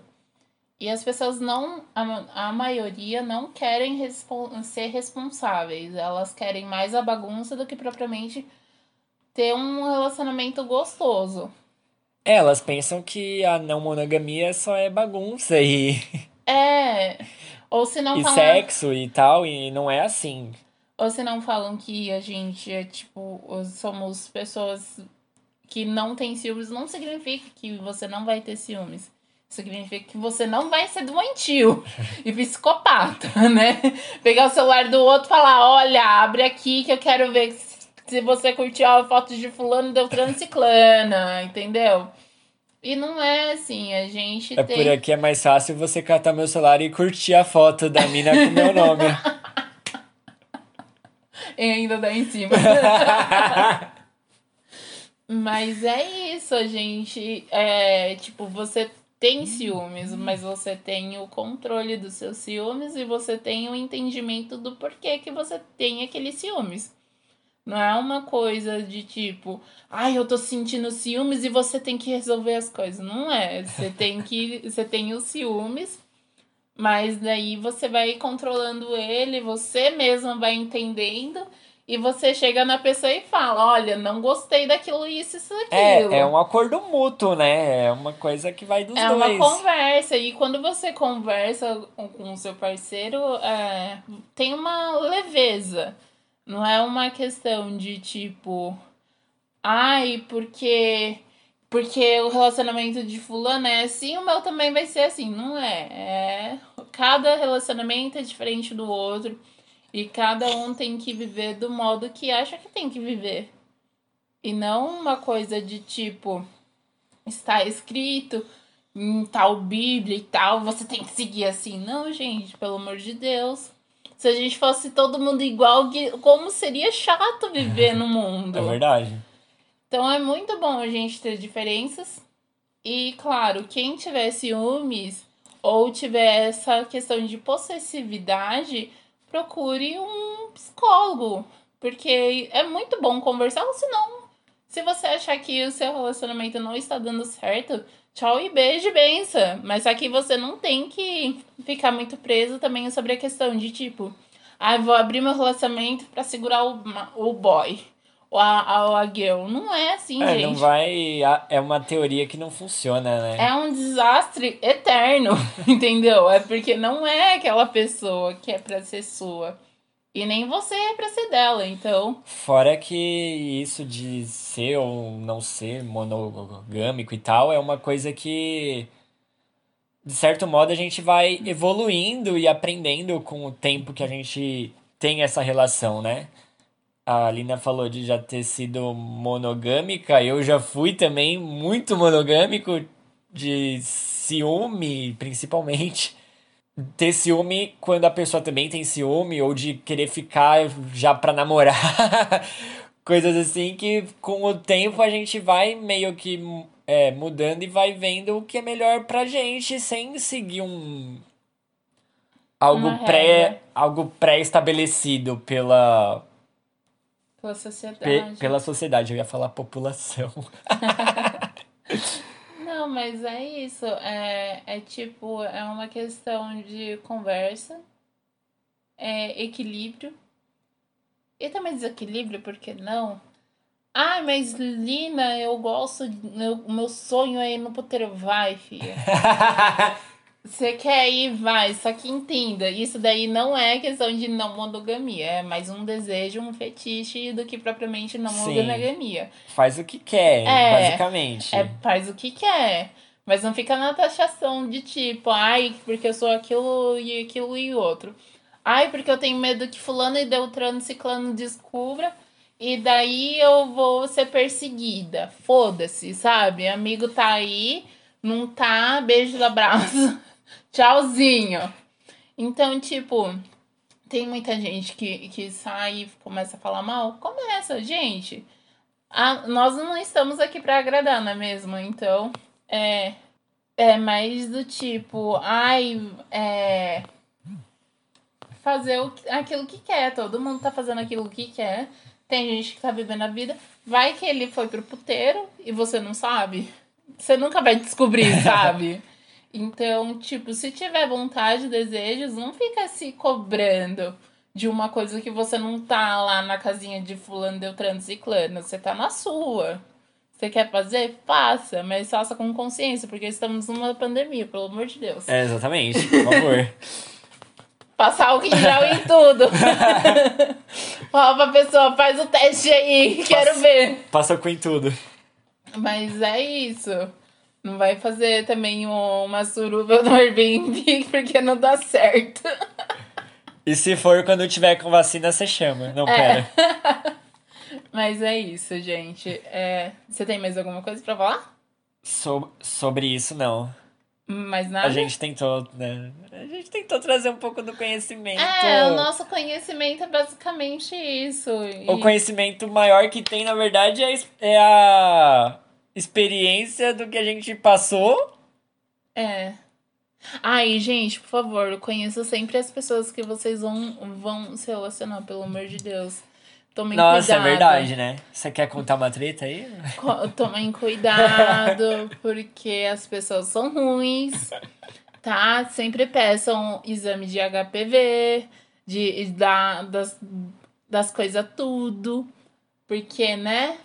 E as pessoas não, a, a maioria não querem ser responsáveis. Elas querem mais a bagunça do que propriamente ter um relacionamento gostoso. Elas pensam que a não monogamia só é bagunça e. É. Ou se não E falam... sexo e tal, e não é assim. Ou se não falam que a gente é tipo, somos pessoas que não têm ciúmes, não significa que você não vai ter ciúmes. Significa que você não vai ser doentio e psicopata, né? Pegar o celular do outro e falar: olha, abre aqui que eu quero ver se você curtiu a foto de fulano, deu transiclana, entendeu? E não é assim, a gente é tem... por aqui é mais fácil você catar meu celular e curtir a foto da mina com meu nome. e ainda dá em cima. Mas é isso, gente. É, tipo, você tem ciúmes, mas você tem o controle dos seus ciúmes e você tem o entendimento do porquê que você tem aqueles ciúmes. Não é uma coisa de tipo, ai, eu tô sentindo ciúmes e você tem que resolver as coisas. Não é. Você tem que. Você tem os ciúmes, mas daí você vai controlando ele, você mesma vai entendendo. E você chega na pessoa e fala: Olha, não gostei daquilo, isso, isso, aquilo. É, é um acordo mútuo, né? É uma coisa que vai dos é dois. É uma conversa. E quando você conversa com o seu parceiro, é, tem uma leveza. Não é uma questão de tipo, ai, porque porque o relacionamento de fulano é assim, o meu também vai ser assim. Não é. É cada relacionamento é diferente do outro e cada um tem que viver do modo que acha que tem que viver. E não uma coisa de tipo está escrito em tal Bíblia e tal, você tem que seguir assim. Não, gente, pelo amor de Deus. Se a gente fosse todo mundo igual, como seria chato viver no mundo. É verdade. Então é muito bom a gente ter diferenças. E, claro, quem tiver ciúmes ou tiver essa questão de possessividade, procure um psicólogo. Porque é muito bom conversar, ou senão, se você achar que o seu relacionamento não está dando certo, Tchau e beijo, benção. Mas aqui você não tem que ficar muito preso também sobre a questão de tipo, ah, vou abrir meu relacionamento para segurar o, o boy. Ou a, a, a girl. Não é assim, é, gente. Não vai. É uma teoria que não funciona, né? É um desastre eterno, entendeu? É porque não é aquela pessoa que é pra ser sua. E nem você é pra ser dela, então. Fora que isso de ser ou não ser monogâmico e tal é uma coisa que, de certo modo, a gente vai evoluindo e aprendendo com o tempo que a gente tem essa relação, né? A Lina falou de já ter sido monogâmica, eu já fui também muito monogâmico, de ciúme, principalmente ter ciúme quando a pessoa também tem ciúme, ou de querer ficar já pra namorar. Coisas assim que com o tempo a gente vai meio que é, mudando e vai vendo o que é melhor pra gente sem seguir um. Algo pré. Algo pré-estabelecido pela. Pela Pe- sociedade. pela sociedade, eu ia falar população. Não, mas é isso. É, é tipo, é uma questão de conversa, é equilíbrio. E também desequilíbrio, por que não? Ai, mas Lina, eu gosto. O meu sonho é ir no puteiro. Vai, filha. Você quer ir, vai. Só que entenda, isso daí não é questão de não monogamia. É mais um desejo, um fetiche do que propriamente não Sim. monogamia. Faz o que quer, É, basicamente. É, faz o que quer. Mas não fica na taxação de tipo, ai, porque eu sou aquilo e aquilo e outro. Ai, porque eu tenho medo que fulano e Deltrano Ciclano descubra. E daí eu vou ser perseguida. Foda-se, sabe? Amigo tá aí, não tá, beijo, abraço. Tchauzinho. Então, tipo, tem muita gente que, que sai e começa a falar mal. Começa, gente. Ah, nós não estamos aqui pra agradar, não é mesmo? Então, é. É mais do tipo, ai, é. Fazer o, aquilo que quer. Todo mundo tá fazendo aquilo que quer. Tem gente que tá vivendo a vida. Vai que ele foi pro puteiro e você não sabe. Você nunca vai descobrir, sabe? Então, tipo, se tiver vontade, desejos, não fica se cobrando de uma coisa que você não tá lá na casinha de fulano, Deltrano, Ciclano. Você tá na sua. Você quer fazer? Faça, mas faça com consciência, porque estamos numa pandemia, pelo amor de Deus. É, exatamente, por favor. Passar em gel em tudo. Fala pra pessoa, faz o teste aí, quero Passa- ver. Passa com em tudo. Mas é isso. Não vai fazer também um- uma suruba no Airbnb, porque não dá certo. E se for quando tiver com vacina, você chama. Não, É. pera. Mas é isso, gente. É, Você tem mais alguma coisa pra falar? So- sobre isso, não. Mais nada? A gente tentou, né? A gente tentou trazer um pouco do conhecimento. É, o nosso conhecimento é basicamente isso. E- O conhecimento maior que tem, na verdade, é, é a experiência do que a gente passou. É. Ai, gente, por favor, conheça sempre as pessoas que vocês vão, vão se relacionar, pelo amor de Deus. Tomem Nossa, cuidado. é verdade, né? Você quer contar uma treta aí? Tomem cuidado, porque as pessoas são ruins, tá? Sempre peçam exame de HPV, de, da, das, das coisas tudo, porque, né?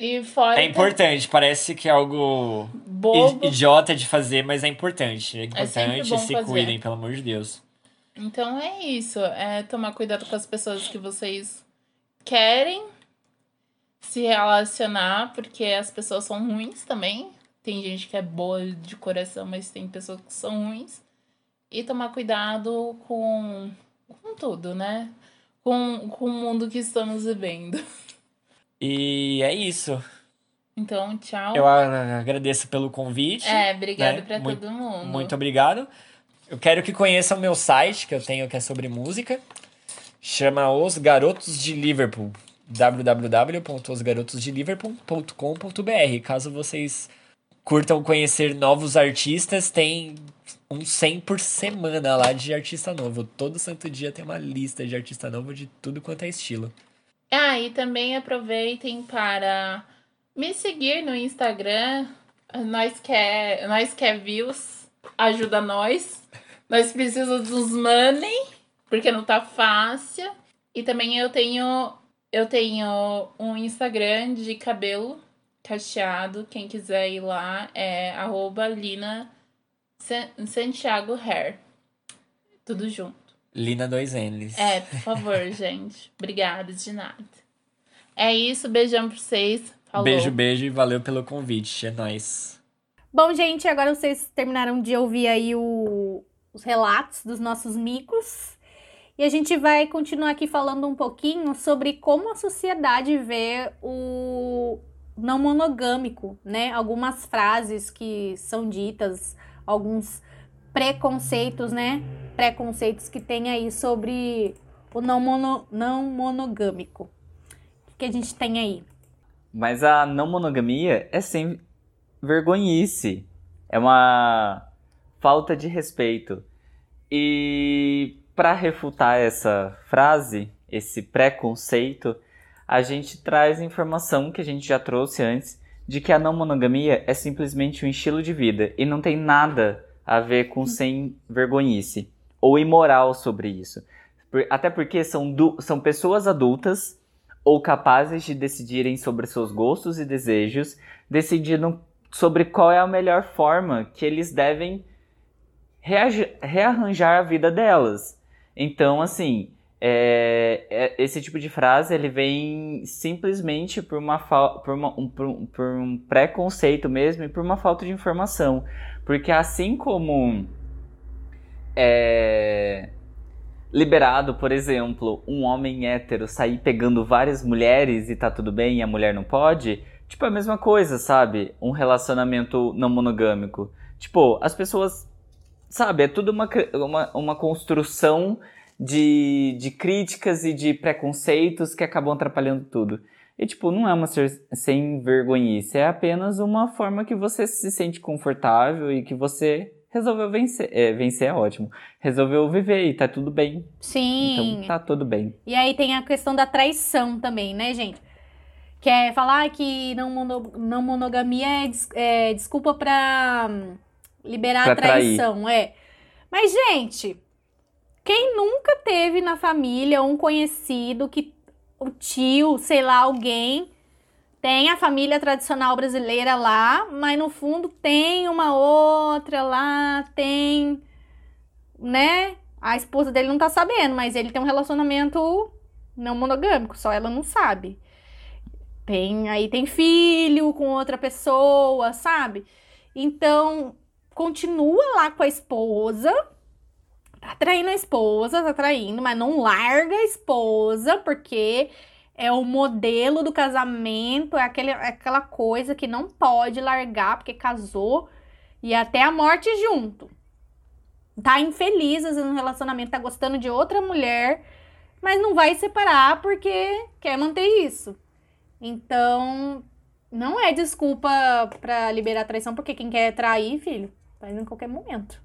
E fora É importante, parece que é algo bobo. idiota de fazer, mas é importante. É sempre importante, bom se fazer. cuidem, pelo amor de Deus. Então é isso, é tomar cuidado com as pessoas que vocês querem se relacionar, porque as pessoas são ruins também. Tem gente que é boa de coração, mas tem pessoas que são ruins. E tomar cuidado com, com tudo, né? Com, com o mundo que estamos vivendo. E é isso. Então, tchau. Eu agradeço pelo convite. É, obrigado né? pra Muito- todo mundo. Muito obrigado. Eu quero que conheçam o meu site, que eu tenho, que é sobre música. Chama Os Garotos de Liverpool. www.osgarotosdeliverpool.com.br Caso vocês curtam conhecer novos artistas, tem um 100 por semana lá de artista novo. Todo santo dia tem uma lista de artista novo de tudo quanto é estilo. Ah, e também aproveitem para me seguir no Instagram. Nós quer, nós quer views, ajuda nós. Nós precisamos dos money, porque não tá fácil. E também eu tenho eu tenho um Instagram de cabelo cacheado. Quem quiser ir lá é arroba Lina San- Santiago Hair. Tudo junto. Lina 2Ns. É, por favor, gente. Obrigada, de nada. É isso, beijão pra vocês. Falou. Beijo, beijo e valeu pelo convite. É nóis. Bom, gente, agora vocês terminaram de ouvir aí o- os relatos dos nossos micos. E a gente vai continuar aqui falando um pouquinho sobre como a sociedade vê o não monogâmico, né? Algumas frases que são ditas, alguns preconceitos, né? Preconceitos que tem aí sobre o não, mono, não monogâmico. O que, a gente tem aí? Mas a não monogamia é sem vergonhice. É uma falta de respeito. E para refutar essa frase, esse preconceito, a gente traz informação que a gente já trouxe antes de que a não monogamia é simplesmente um estilo de vida e não tem nada a ver com sem vergonhice ou imoral sobre isso. Até porque são, são pessoas adultas ou capazes de decidirem sobre seus gostos e desejos, decidindo sobre qual é a melhor forma que eles devem rearranjar a vida delas. Então, assim, é, é, esse tipo de frase ele vem simplesmente por, uma por, uma, um, por, por um preconceito mesmo e por uma falta de informação. Porque assim como é liberado, por exemplo, um homem hétero sair pegando várias mulheres e tá tudo bem e a mulher não pode, tipo, é a mesma coisa, sabe? Um relacionamento não monogâmico. Tipo, as pessoas, sabe, é tudo uma, uma, uma construção de, de críticas e de preconceitos que acabam atrapalhando tudo. E, tipo, não é uma ser, sem vergonhice, é apenas uma forma que você se sente confortável e que você resolveu vencer. É, vencer é ótimo. Resolveu viver e tá tudo bem. Sim. Então tá tudo bem. E aí tem a questão da traição também, né, gente? Que é falar que não, mono, não monogamia é, des, é desculpa pra hum, liberar pra a traição. Trair. É. Mas, gente, quem nunca teve na família um conhecido que o tio, sei lá, alguém tem a família tradicional brasileira lá, mas no fundo tem uma outra lá, tem, né? A esposa dele não tá sabendo, mas ele tem um relacionamento não monogâmico, só ela não sabe. Tem, aí tem filho com outra pessoa, sabe? Então, continua lá com a esposa, tá traindo a esposa, tá traindo, mas não larga a esposa, porque é o modelo do casamento, é, aquele, é aquela coisa que não pode largar porque casou e até a morte junto. Tá infeliz às vezes, no relacionamento, tá gostando de outra mulher, mas não vai separar porque quer manter isso. Então, não é desculpa para liberar traição, porque quem quer trair, filho, faz em qualquer momento.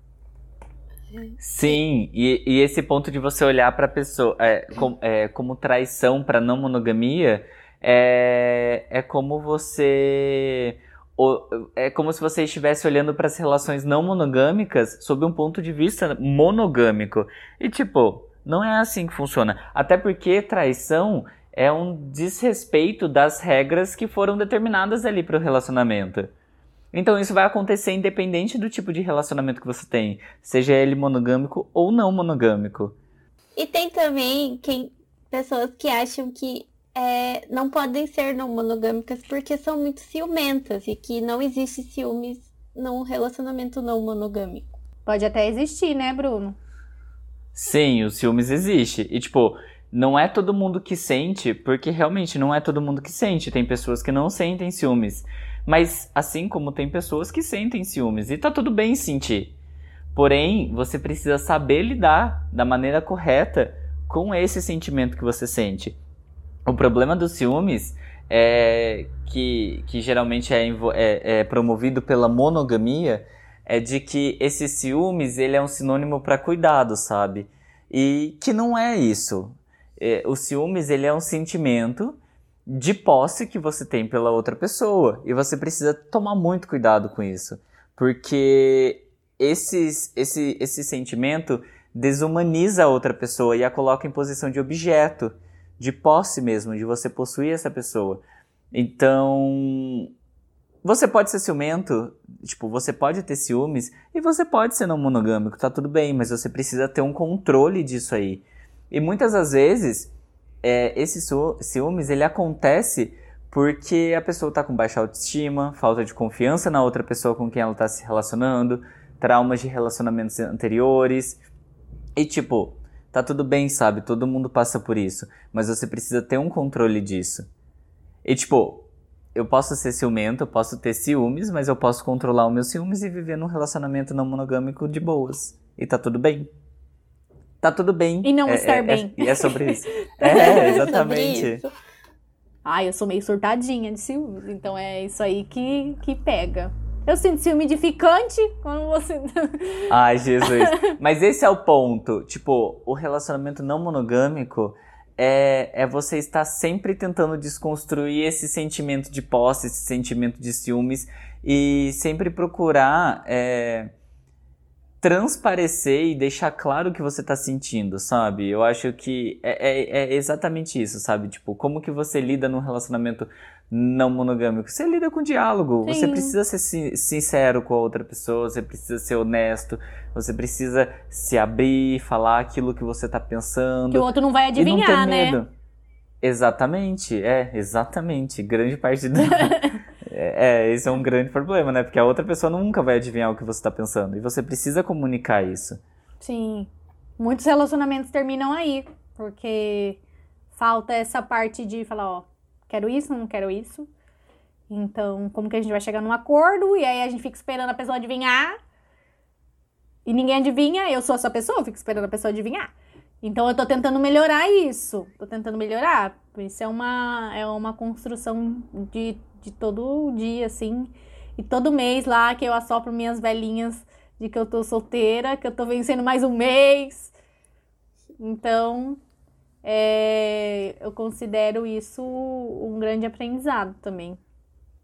Sim, e, e esse ponto de você olhar para a pessoa é, com, é, como traição para não monogamia é, é como você é como se você estivesse olhando para as relações não monogâmicas sob um ponto de vista monogâmico. E tipo, não é assim que funciona. Até porque traição é um desrespeito das regras que foram determinadas ali para o relacionamento. Então isso vai acontecer independente do tipo de relacionamento que você tem, seja ele monogâmico ou não monogâmico. E tem também quem, pessoas que acham que é, não podem ser não monogâmicas porque são muito ciumentas e que não existe ciúmes num relacionamento não monogâmico. Pode até existir, né, Bruno? Sim, o ciúmes existe. E tipo, não é todo mundo que sente, porque realmente não é todo mundo que sente. Tem pessoas que não sentem ciúmes. Mas assim como tem pessoas que sentem ciúmes e tá tudo bem sentir. Porém, você precisa saber lidar da maneira correta com esse sentimento que você sente. O problema dos ciúmes é que, que geralmente é, é, é promovido pela monogamia é de que esse ciúmes ele é um sinônimo para cuidado, sabe? E que não é isso. É, o ciúmes ele é um sentimento de posse que você tem pela outra pessoa. E você precisa tomar muito cuidado com isso. Porque esses, esse, esse sentimento desumaniza a outra pessoa e a coloca em posição de objeto, de posse mesmo, de você possuir essa pessoa. Então, você pode ser ciumento, tipo, você pode ter ciúmes e você pode ser não monogâmico, tá tudo bem, mas você precisa ter um controle disso aí. E muitas das vezes é, esse ciúmes ele acontece porque a pessoa está com baixa autoestima, falta de confiança na outra pessoa com quem ela está se relacionando, traumas de relacionamentos anteriores. E tipo, tá tudo bem, sabe? Todo mundo passa por isso, mas você precisa ter um controle disso. E tipo, eu posso ser ciumento, eu posso ter ciúmes, mas eu posso controlar os meus ciúmes e viver num relacionamento não monogâmico de boas. E tá tudo bem tá tudo bem. E não é, estar é, bem. É, é sobre isso. É, exatamente. Ai, eu sou meio surtadinha de ciúmes, então é isso aí que, que pega. Eu sinto ciúme edificante quando você. Ai, Jesus. Mas esse é o ponto. Tipo, o relacionamento não monogâmico é, é você estar sempre tentando desconstruir esse sentimento de posse, esse sentimento de ciúmes e sempre procurar é, transparecer e deixar claro o que você está sentindo, sabe? Eu acho que é, é, é, exatamente isso, sabe? Tipo, como que você lida num relacionamento não monogâmico? Você lida com diálogo, Sim. você precisa ser sin- sincero com a outra pessoa, você precisa ser honesto, você precisa se abrir, falar aquilo que você está pensando. Que o outro não vai E não ter adivinhar, né? Exatamente, é, exatamente. Grande parte do. é, esse é um grande problema, né? Porque a outra pessoa nunca vai adivinhar o que você está pensando. E você precisa comunicar isso. Sim. Muitos relacionamentos terminam aí, porque falta essa parte de falar, ó, quero isso, não quero isso. Então, como que a gente vai chegar num acordo? E aí a gente fica esperando a pessoa adivinhar. E ninguém adivinha, eu sou essa pessoa, eu fico esperando a pessoa adivinhar. Então eu tô tentando melhorar isso. Tô tentando melhorar. Isso é uma, é uma construção de, de todo dia, assim. E todo mês lá que eu assopro minhas velhinhas de que eu tô solteira, que eu tô vencendo mais um mês. Então, é, eu considero isso um grande aprendizado também.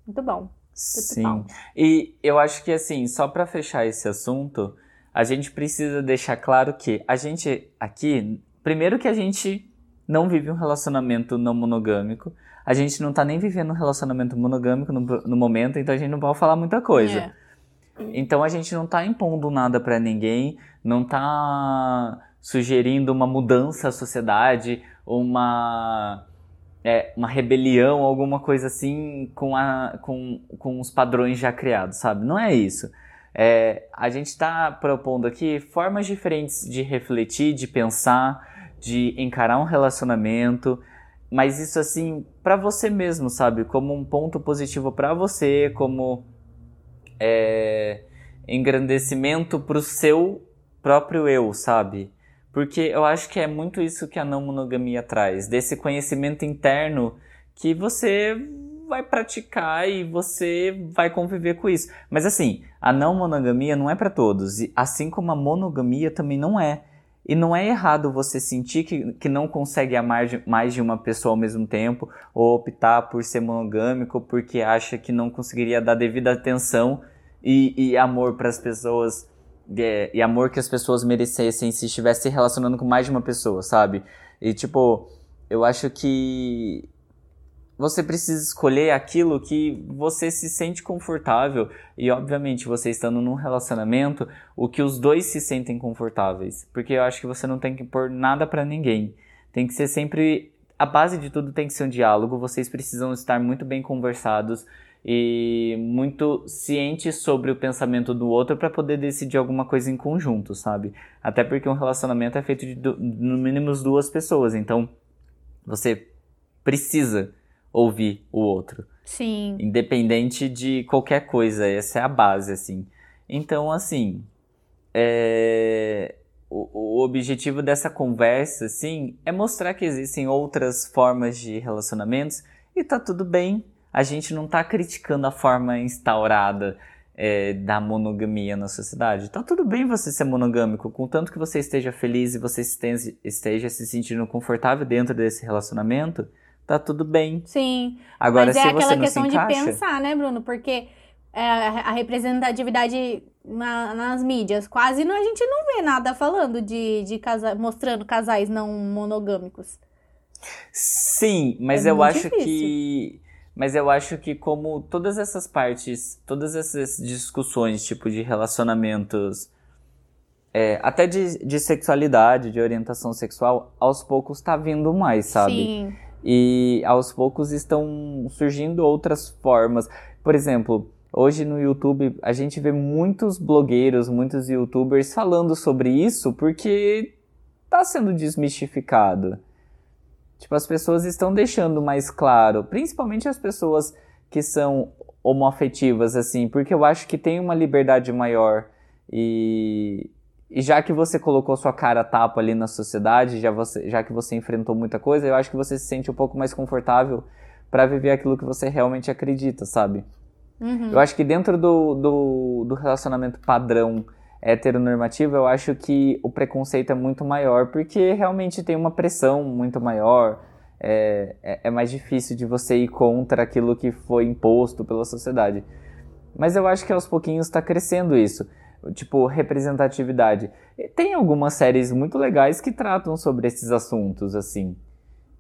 Muito bom. Sim. bom. E eu acho que, assim, só para fechar esse assunto, a gente precisa deixar claro que a gente aqui, primeiro que a gente não vive um relacionamento não monogâmico, a gente não tá nem vivendo um relacionamento monogâmico no, no momento, então a gente não pode falar muita coisa. É. Então a gente não tá impondo nada pra ninguém, não tá sugerindo uma mudança à sociedade, uma é, uma rebelião, alguma coisa assim com, a, com, com os padrões já criados, sabe? Não é isso. É, a gente está propondo aqui formas diferentes de refletir, de pensar, de encarar um relacionamento, mas isso assim para você mesmo, sabe? Como um ponto positivo para você, como é, engrandecimento pro seu próprio eu, sabe? Porque eu acho que é muito isso que a não monogamia traz, desse conhecimento interno que você vai praticar e você vai conviver com isso. Mas assim, a não monogamia não é para todos, assim como a monogamia também não é. E não é errado você sentir que, que não consegue amar de- mais de uma pessoa ao mesmo tempo, ou optar por ser monogâmico porque acha que não conseguiria dar devida atenção e, e amor para as pessoas, é, e amor que as pessoas merecessem se estivesse se relacionando com mais de uma pessoa, sabe? E tipo, eu acho que você precisa escolher aquilo que você se sente confortável e obviamente você estando num relacionamento, o que os dois se sentem confortáveis, porque eu acho que você não tem que pôr nada pra ninguém. Tem que ser sempre a base de tudo tem que ser um diálogo, vocês precisam estar muito bem conversados e muito cientes sobre o pensamento do outro para poder decidir alguma coisa em conjunto, sabe? Até porque um relacionamento é feito de no mínimo duas pessoas, então você precisa ouvir o outro, Sim. independente de qualquer coisa, essa é a base, assim. Então, assim, é, o, o objetivo dessa conversa, assim, é mostrar que existem outras formas de relacionamentos e tá tudo bem. A gente não tá criticando a forma instaurada é, da monogamia na sociedade. Tá tudo bem você ser monogâmico, contanto que você esteja feliz e você esteja, esteja se sentindo confortável dentro desse relacionamento, tá tudo bem. Sim. Agora, Mas se é você aquela não questão se de encaixa, pensar, né, Bruno? Porque é, a representatividade na- nas mídias, quase não, a gente não vê nada falando de, de casa, mostrando casais não monogâmicos. Sim, mas É eu acho difícil. que. Mas eu acho que como todas essas partes, todas essas discussões, tipo, de relacionamentos, é, até de, de sexualidade, de orientação sexual, aos poucos tá vindo mais, sabe? Sim. E aos poucos estão surgindo outras formas. Por exemplo, hoje no YouTube a gente vê muitos blogueiros, muitos youtubers falando sobre isso porque tá sendo desmistificado. Tipo, as pessoas estão deixando mais claro, principalmente as pessoas que são homoafetivas, assim, porque eu acho que tem uma liberdade maior e, e já que você colocou sua cara tapa ali na sociedade, já, você, já que você enfrentou muita coisa, eu acho que você se sente um pouco mais confortável para viver aquilo que você realmente acredita, sabe? Uhum. Eu acho que dentro do, do, do relacionamento padrão heteronormativa, eu acho que o preconceito é muito maior, porque realmente tem uma pressão muito maior, é, é, é mais difícil de você ir contra aquilo que foi imposto pela sociedade. Mas eu acho que aos pouquinhos está crescendo isso. Tipo, representatividade. Tem algumas séries muito legais que tratam sobre esses assuntos, assim.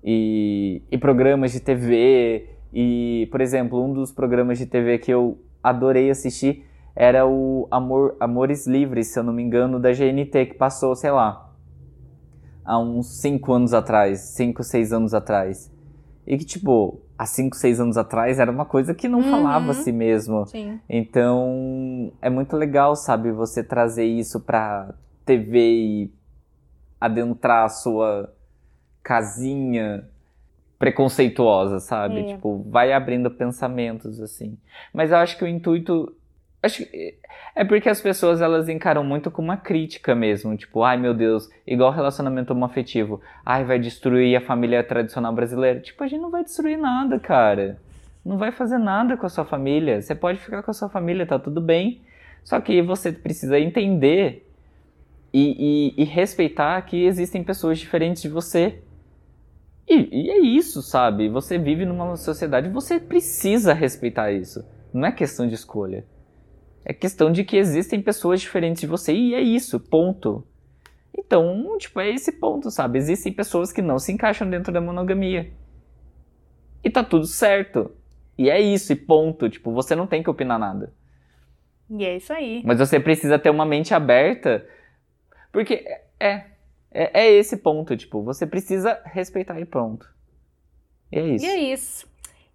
E, e programas de TV. E, por exemplo, um dos programas de TV que eu adorei assistir era o Amor, Amores Livres, se eu não me engano, da GNT, que passou, sei lá, há uns 5 anos atrás, 5, 6 anos atrás. E que, tipo, há 5, 6 anos atrás era uma coisa que não Uhum. falava assim mesmo. Sim. Então, é muito legal, sabe, você trazer isso pra TV e adentrar a sua casinha preconceituosa, sabe? É. Tipo, vai abrindo pensamentos assim. Mas eu acho que o intuito acho que é porque as pessoas elas encaram muito com uma crítica mesmo, tipo, ai meu Deus, igual relacionamento homoafetivo, ai vai destruir a família tradicional brasileira. Tipo, a gente não vai destruir nada, cara. Não vai fazer nada com a sua família. Você pode ficar com a sua família, tá tudo bem. Só que você precisa entender e, e- e respeitar que existem pessoas diferentes de você. E, e é isso, sabe? Você vive numa sociedade, você precisa respeitar isso. Não é questão de escolha. É questão de que existem pessoas diferentes de você e é isso, ponto. Então, tipo, é esse ponto, sabe? Existem pessoas que não se encaixam dentro da monogamia. E tá tudo certo. E é isso, e ponto. Tipo, você não tem que opinar nada. E é isso aí. Mas você precisa ter uma mente aberta, porque é, é, é esse ponto, tipo, você precisa respeitar e pronto. E é isso. E é isso.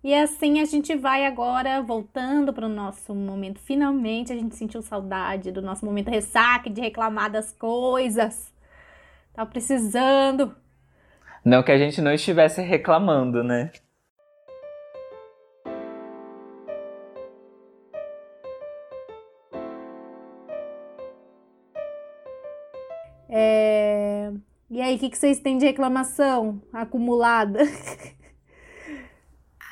E assim a gente vai agora voltando para o nosso momento. Finalmente a gente sentiu saudade do nosso momento ressaca, de reclamar das coisas. Tá precisando. Não que a gente não estivesse reclamando, né? É, E aí, o que, que vocês têm de reclamação acumulada?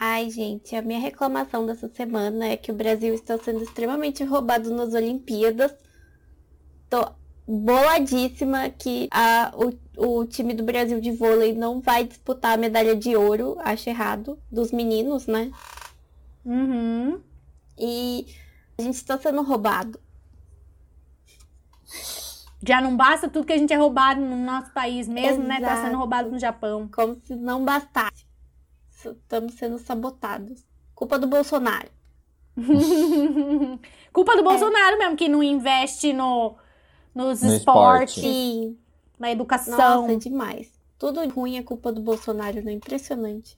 Ai, gente, a minha reclamação dessa semana é que o Brasil está sendo extremamente roubado nas Olimpíadas. Tô boladíssima que a, o, o time do Brasil de vôlei não vai disputar a medalha de ouro, acho errado, dos meninos, né? Uhum. E a gente está sendo roubado. Já não basta tudo que a gente é roubado no nosso país mesmo, né? Tá Exato. sendo roubado no Japão. Como se não bastasse. Estamos sendo sabotados. Culpa do Bolsonaro. Culpa É. do Bolsonaro mesmo, que não investe no, nos No esportes, esporte. Na educação. Nossa, é demais. Tudo ruim é culpa do Bolsonaro, né? Impressionante.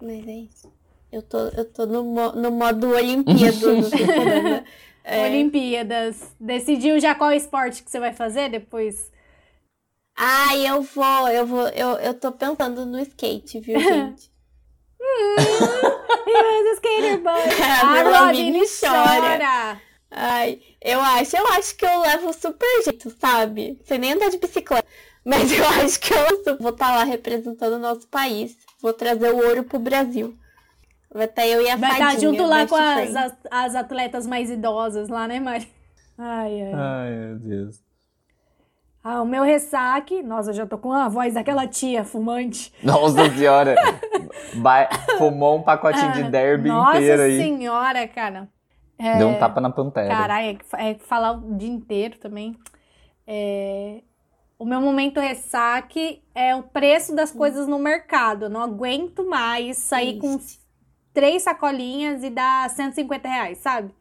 Mas é isso. Eu tô, eu tô no, mo- no modo Olimpíadas. É. Olimpíadas. Decidiu já qual esporte que você vai fazer depois? Ai, eu vou, eu vou, eu, eu tô pensando no skate, viu, gente? Yes, skater boy. A A Robin chora. chora. Ai, eu acho, eu acho que eu levo super jeito, sabe? Sem nem andar de bicicleta. Mas eu acho que eu vou estar lá representando o nosso país. Vou trazer o ouro pro Brasil. Vai estar eu e a Vai estar Fadinha, junto lá com as, as, as atletas mais idosas lá, né, Mari? Ai, ai. Ai, meu Deus. Ah, o meu ressaque. Nossa, eu já tô com a voz daquela tia fumante. Nossa senhora. Vai- fumou um pacotinho de derby Ah, Nossa inteiro aí. senhora, cara. É, Deu um tapa na pantera. Caralho, é, é falar o dia inteiro também. É, O meu momento ressaque é o preço das coisas no mercado. Eu não aguento mais sair com três sacolinhas e dar 150 reais, sabe?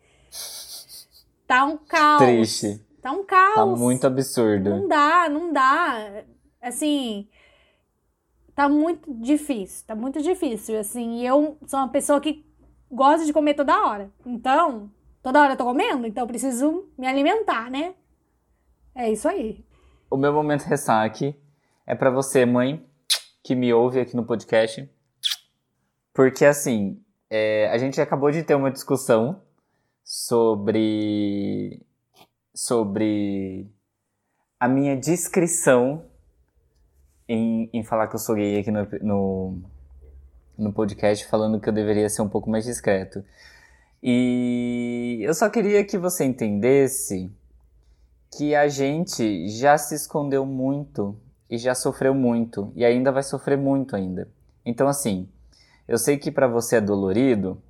Tá um caos. Triste. Tá um caos. Tá muito absurdo. Não dá, não dá. Assim, tá muito difícil, tá muito difícil, assim. E eu sou uma pessoa que gosta de comer toda hora. Então, toda hora eu tô comendo, então eu preciso me alimentar, né? É isso aí. O meu momento ressaque é pra você, mãe, que me ouve aqui no podcast. Porque, assim, é, a gente acabou de ter uma discussão sobre. Sobre a minha discrição em, em falar que eu sou gay aqui no, no, no podcast, falando que eu deveria ser um pouco mais discreto. E eu só queria que você entendesse que a gente já se escondeu muito e já sofreu muito e ainda vai sofrer muito ainda. Então assim, eu sei que para você é dolorido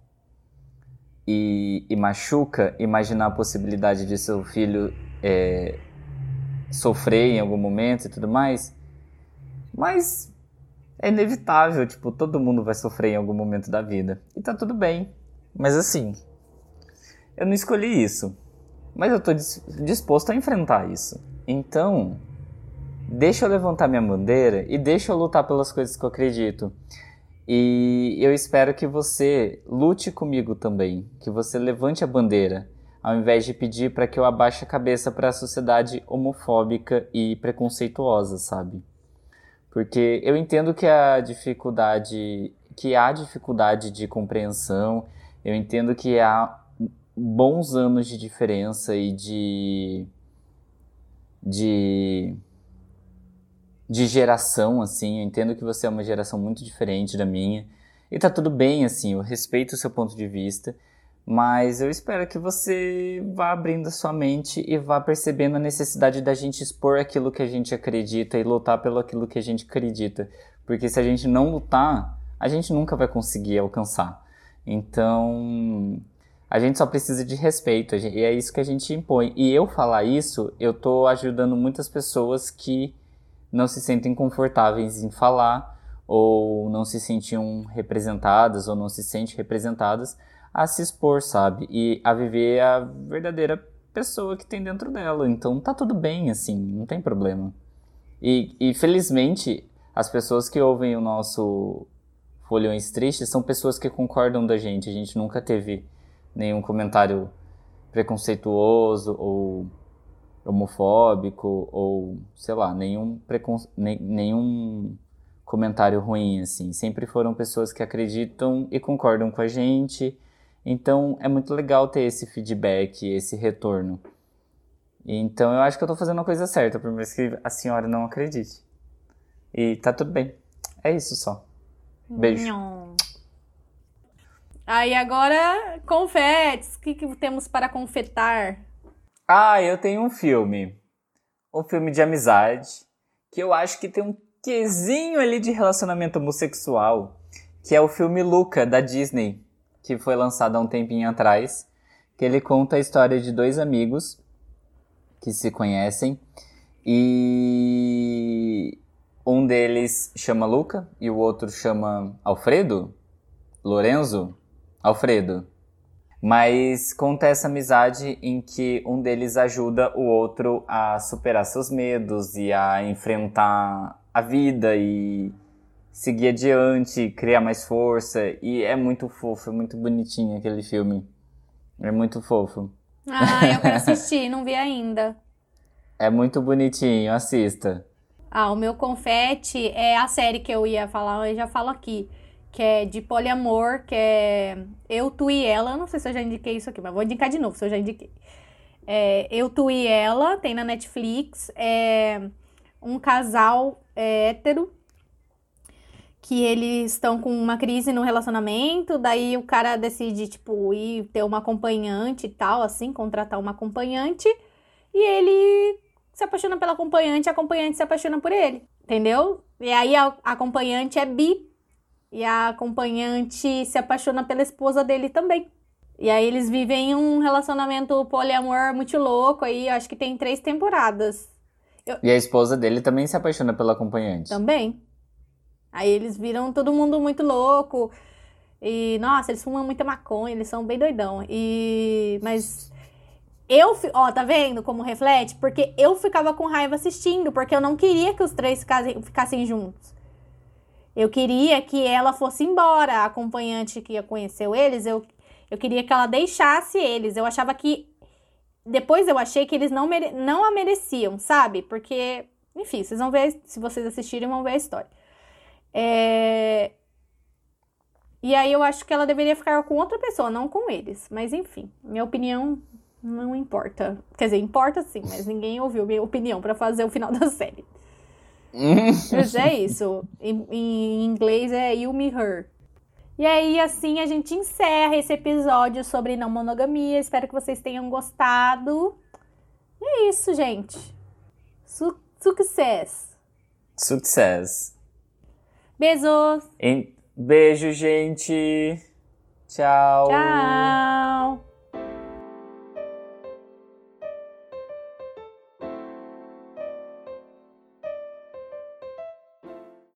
e, e, machuca imaginar a possibilidade de seu filho é, sofrer em algum momento e tudo mais, mas é inevitável, tipo, todo mundo vai sofrer em algum momento da vida. E tá tudo bem. Mas assim, eu não escolhi isso. Mas eu tô disposto a enfrentar isso. Então, deixa eu levantar minha bandeira e deixa eu lutar pelas coisas que eu acredito. E eu espero que você lute comigo também, que você levante a bandeira, ao invés de pedir para que eu abaixe a cabeça para a sociedade homofóbica e preconceituosa, sabe? Porque eu entendo que a dificuldade, que há dificuldade de compreensão, eu entendo que há bons anos de diferença e de de de geração assim, eu entendo que você é uma geração muito diferente da minha e tá tudo bem assim, eu respeito o seu ponto de vista, mas eu espero que você vá abrindo a sua mente e vá percebendo a necessidade da gente expor aquilo que a gente acredita e lutar pelo aquilo que a gente acredita, porque se a gente não lutar, a gente nunca vai conseguir alcançar. Então, a gente só precisa de respeito, e é isso que a gente impõe. E eu falar isso, eu tô ajudando muitas pessoas que não se sentem confortáveis em falar, ou não se sentiam representadas, ou não se sentem representadas, a se expor, sabe? E a viver a verdadeira pessoa que tem dentro dela. Então tá tudo bem, assim, não tem problema. E, e felizmente, as pessoas que ouvem o nosso Folhões Tristes são pessoas que concordam da gente. A gente nunca teve nenhum comentário preconceituoso ou homofóbico ou sei lá, nenhum, precon... nenhum comentário ruim assim. Sempre foram pessoas que acreditam e concordam com a gente. Então é muito legal ter esse feedback, esse retorno. Então eu acho que eu tô fazendo a coisa certa, por mais que a senhora não acredite. E tá tudo bem. É isso só. Beijo. Aí agora, confetes. O que, que temos para confetar? Ah, eu tenho um filme. Um filme de amizade. Que eu acho que tem um quesinho ali de relacionamento homossexual. Que é o filme Luca, da Disney. Que foi lançado há um tempinho atrás. Que ele conta a história de dois amigos que se conhecem. E um deles chama Luca e o outro chama Alfredo? Lorenzo? Alfredo. Mas conta essa amizade em que um deles ajuda o outro a superar seus medos e a enfrentar a vida e seguir adiante, criar mais força. E é muito fofo, é muito bonitinho aquele filme. É muito fofo. Ah, eu quero assistir, não vi ainda. É muito bonitinho, assista. Ah, o meu confete é a série que eu ia falar, eu já falo aqui que é de poliamor, que é Eu, Tu e Ela. Não sei se eu já indiquei isso aqui, mas vou indicar de novo se eu já indiquei. É, eu, Tu e Ela, tem na Netflix. É um casal é, hétero que eles estão com uma crise no relacionamento, daí o cara decide, tipo, ir ter uma acompanhante e tal, assim, contratar uma acompanhante, e ele se apaixona pela acompanhante, a acompanhante se apaixona por ele, entendeu? E aí a acompanhante é bi, e a acompanhante se apaixona pela esposa dele também. E aí eles vivem um relacionamento poliamor muito louco aí, acho que tem três temporadas. Eu... E a esposa dele também se apaixona pela acompanhante. Também. Aí eles viram todo mundo muito louco. E, nossa, eles fumam muita maconha, eles são bem doidão. E. Mas. Eu. Ó, tá vendo como reflete? Porque eu ficava com raiva assistindo, porque eu não queria que os três ficassem, ficassem juntos. Eu queria que ela fosse embora, a acompanhante que conheceu eles, eu, eu queria que ela deixasse eles. Eu achava que. Depois eu achei que eles não, mere... não a mereciam, sabe? Porque, enfim, vocês vão ver, se vocês assistirem, vão ver a história. É... E aí eu acho que ela deveria ficar com outra pessoa, não com eles. Mas enfim, minha opinião não importa. Quer dizer, importa sim, mas ninguém ouviu minha opinião para fazer o final da série. Mas é isso. Em, em, inglês é You Me Her. E aí, assim, a gente encerra esse episódio sobre não monogamia. Espero que vocês tenham gostado. É isso, gente. Su sucesso. Sucesso. Beijos. Beijo, gente. Tchau. Tchau.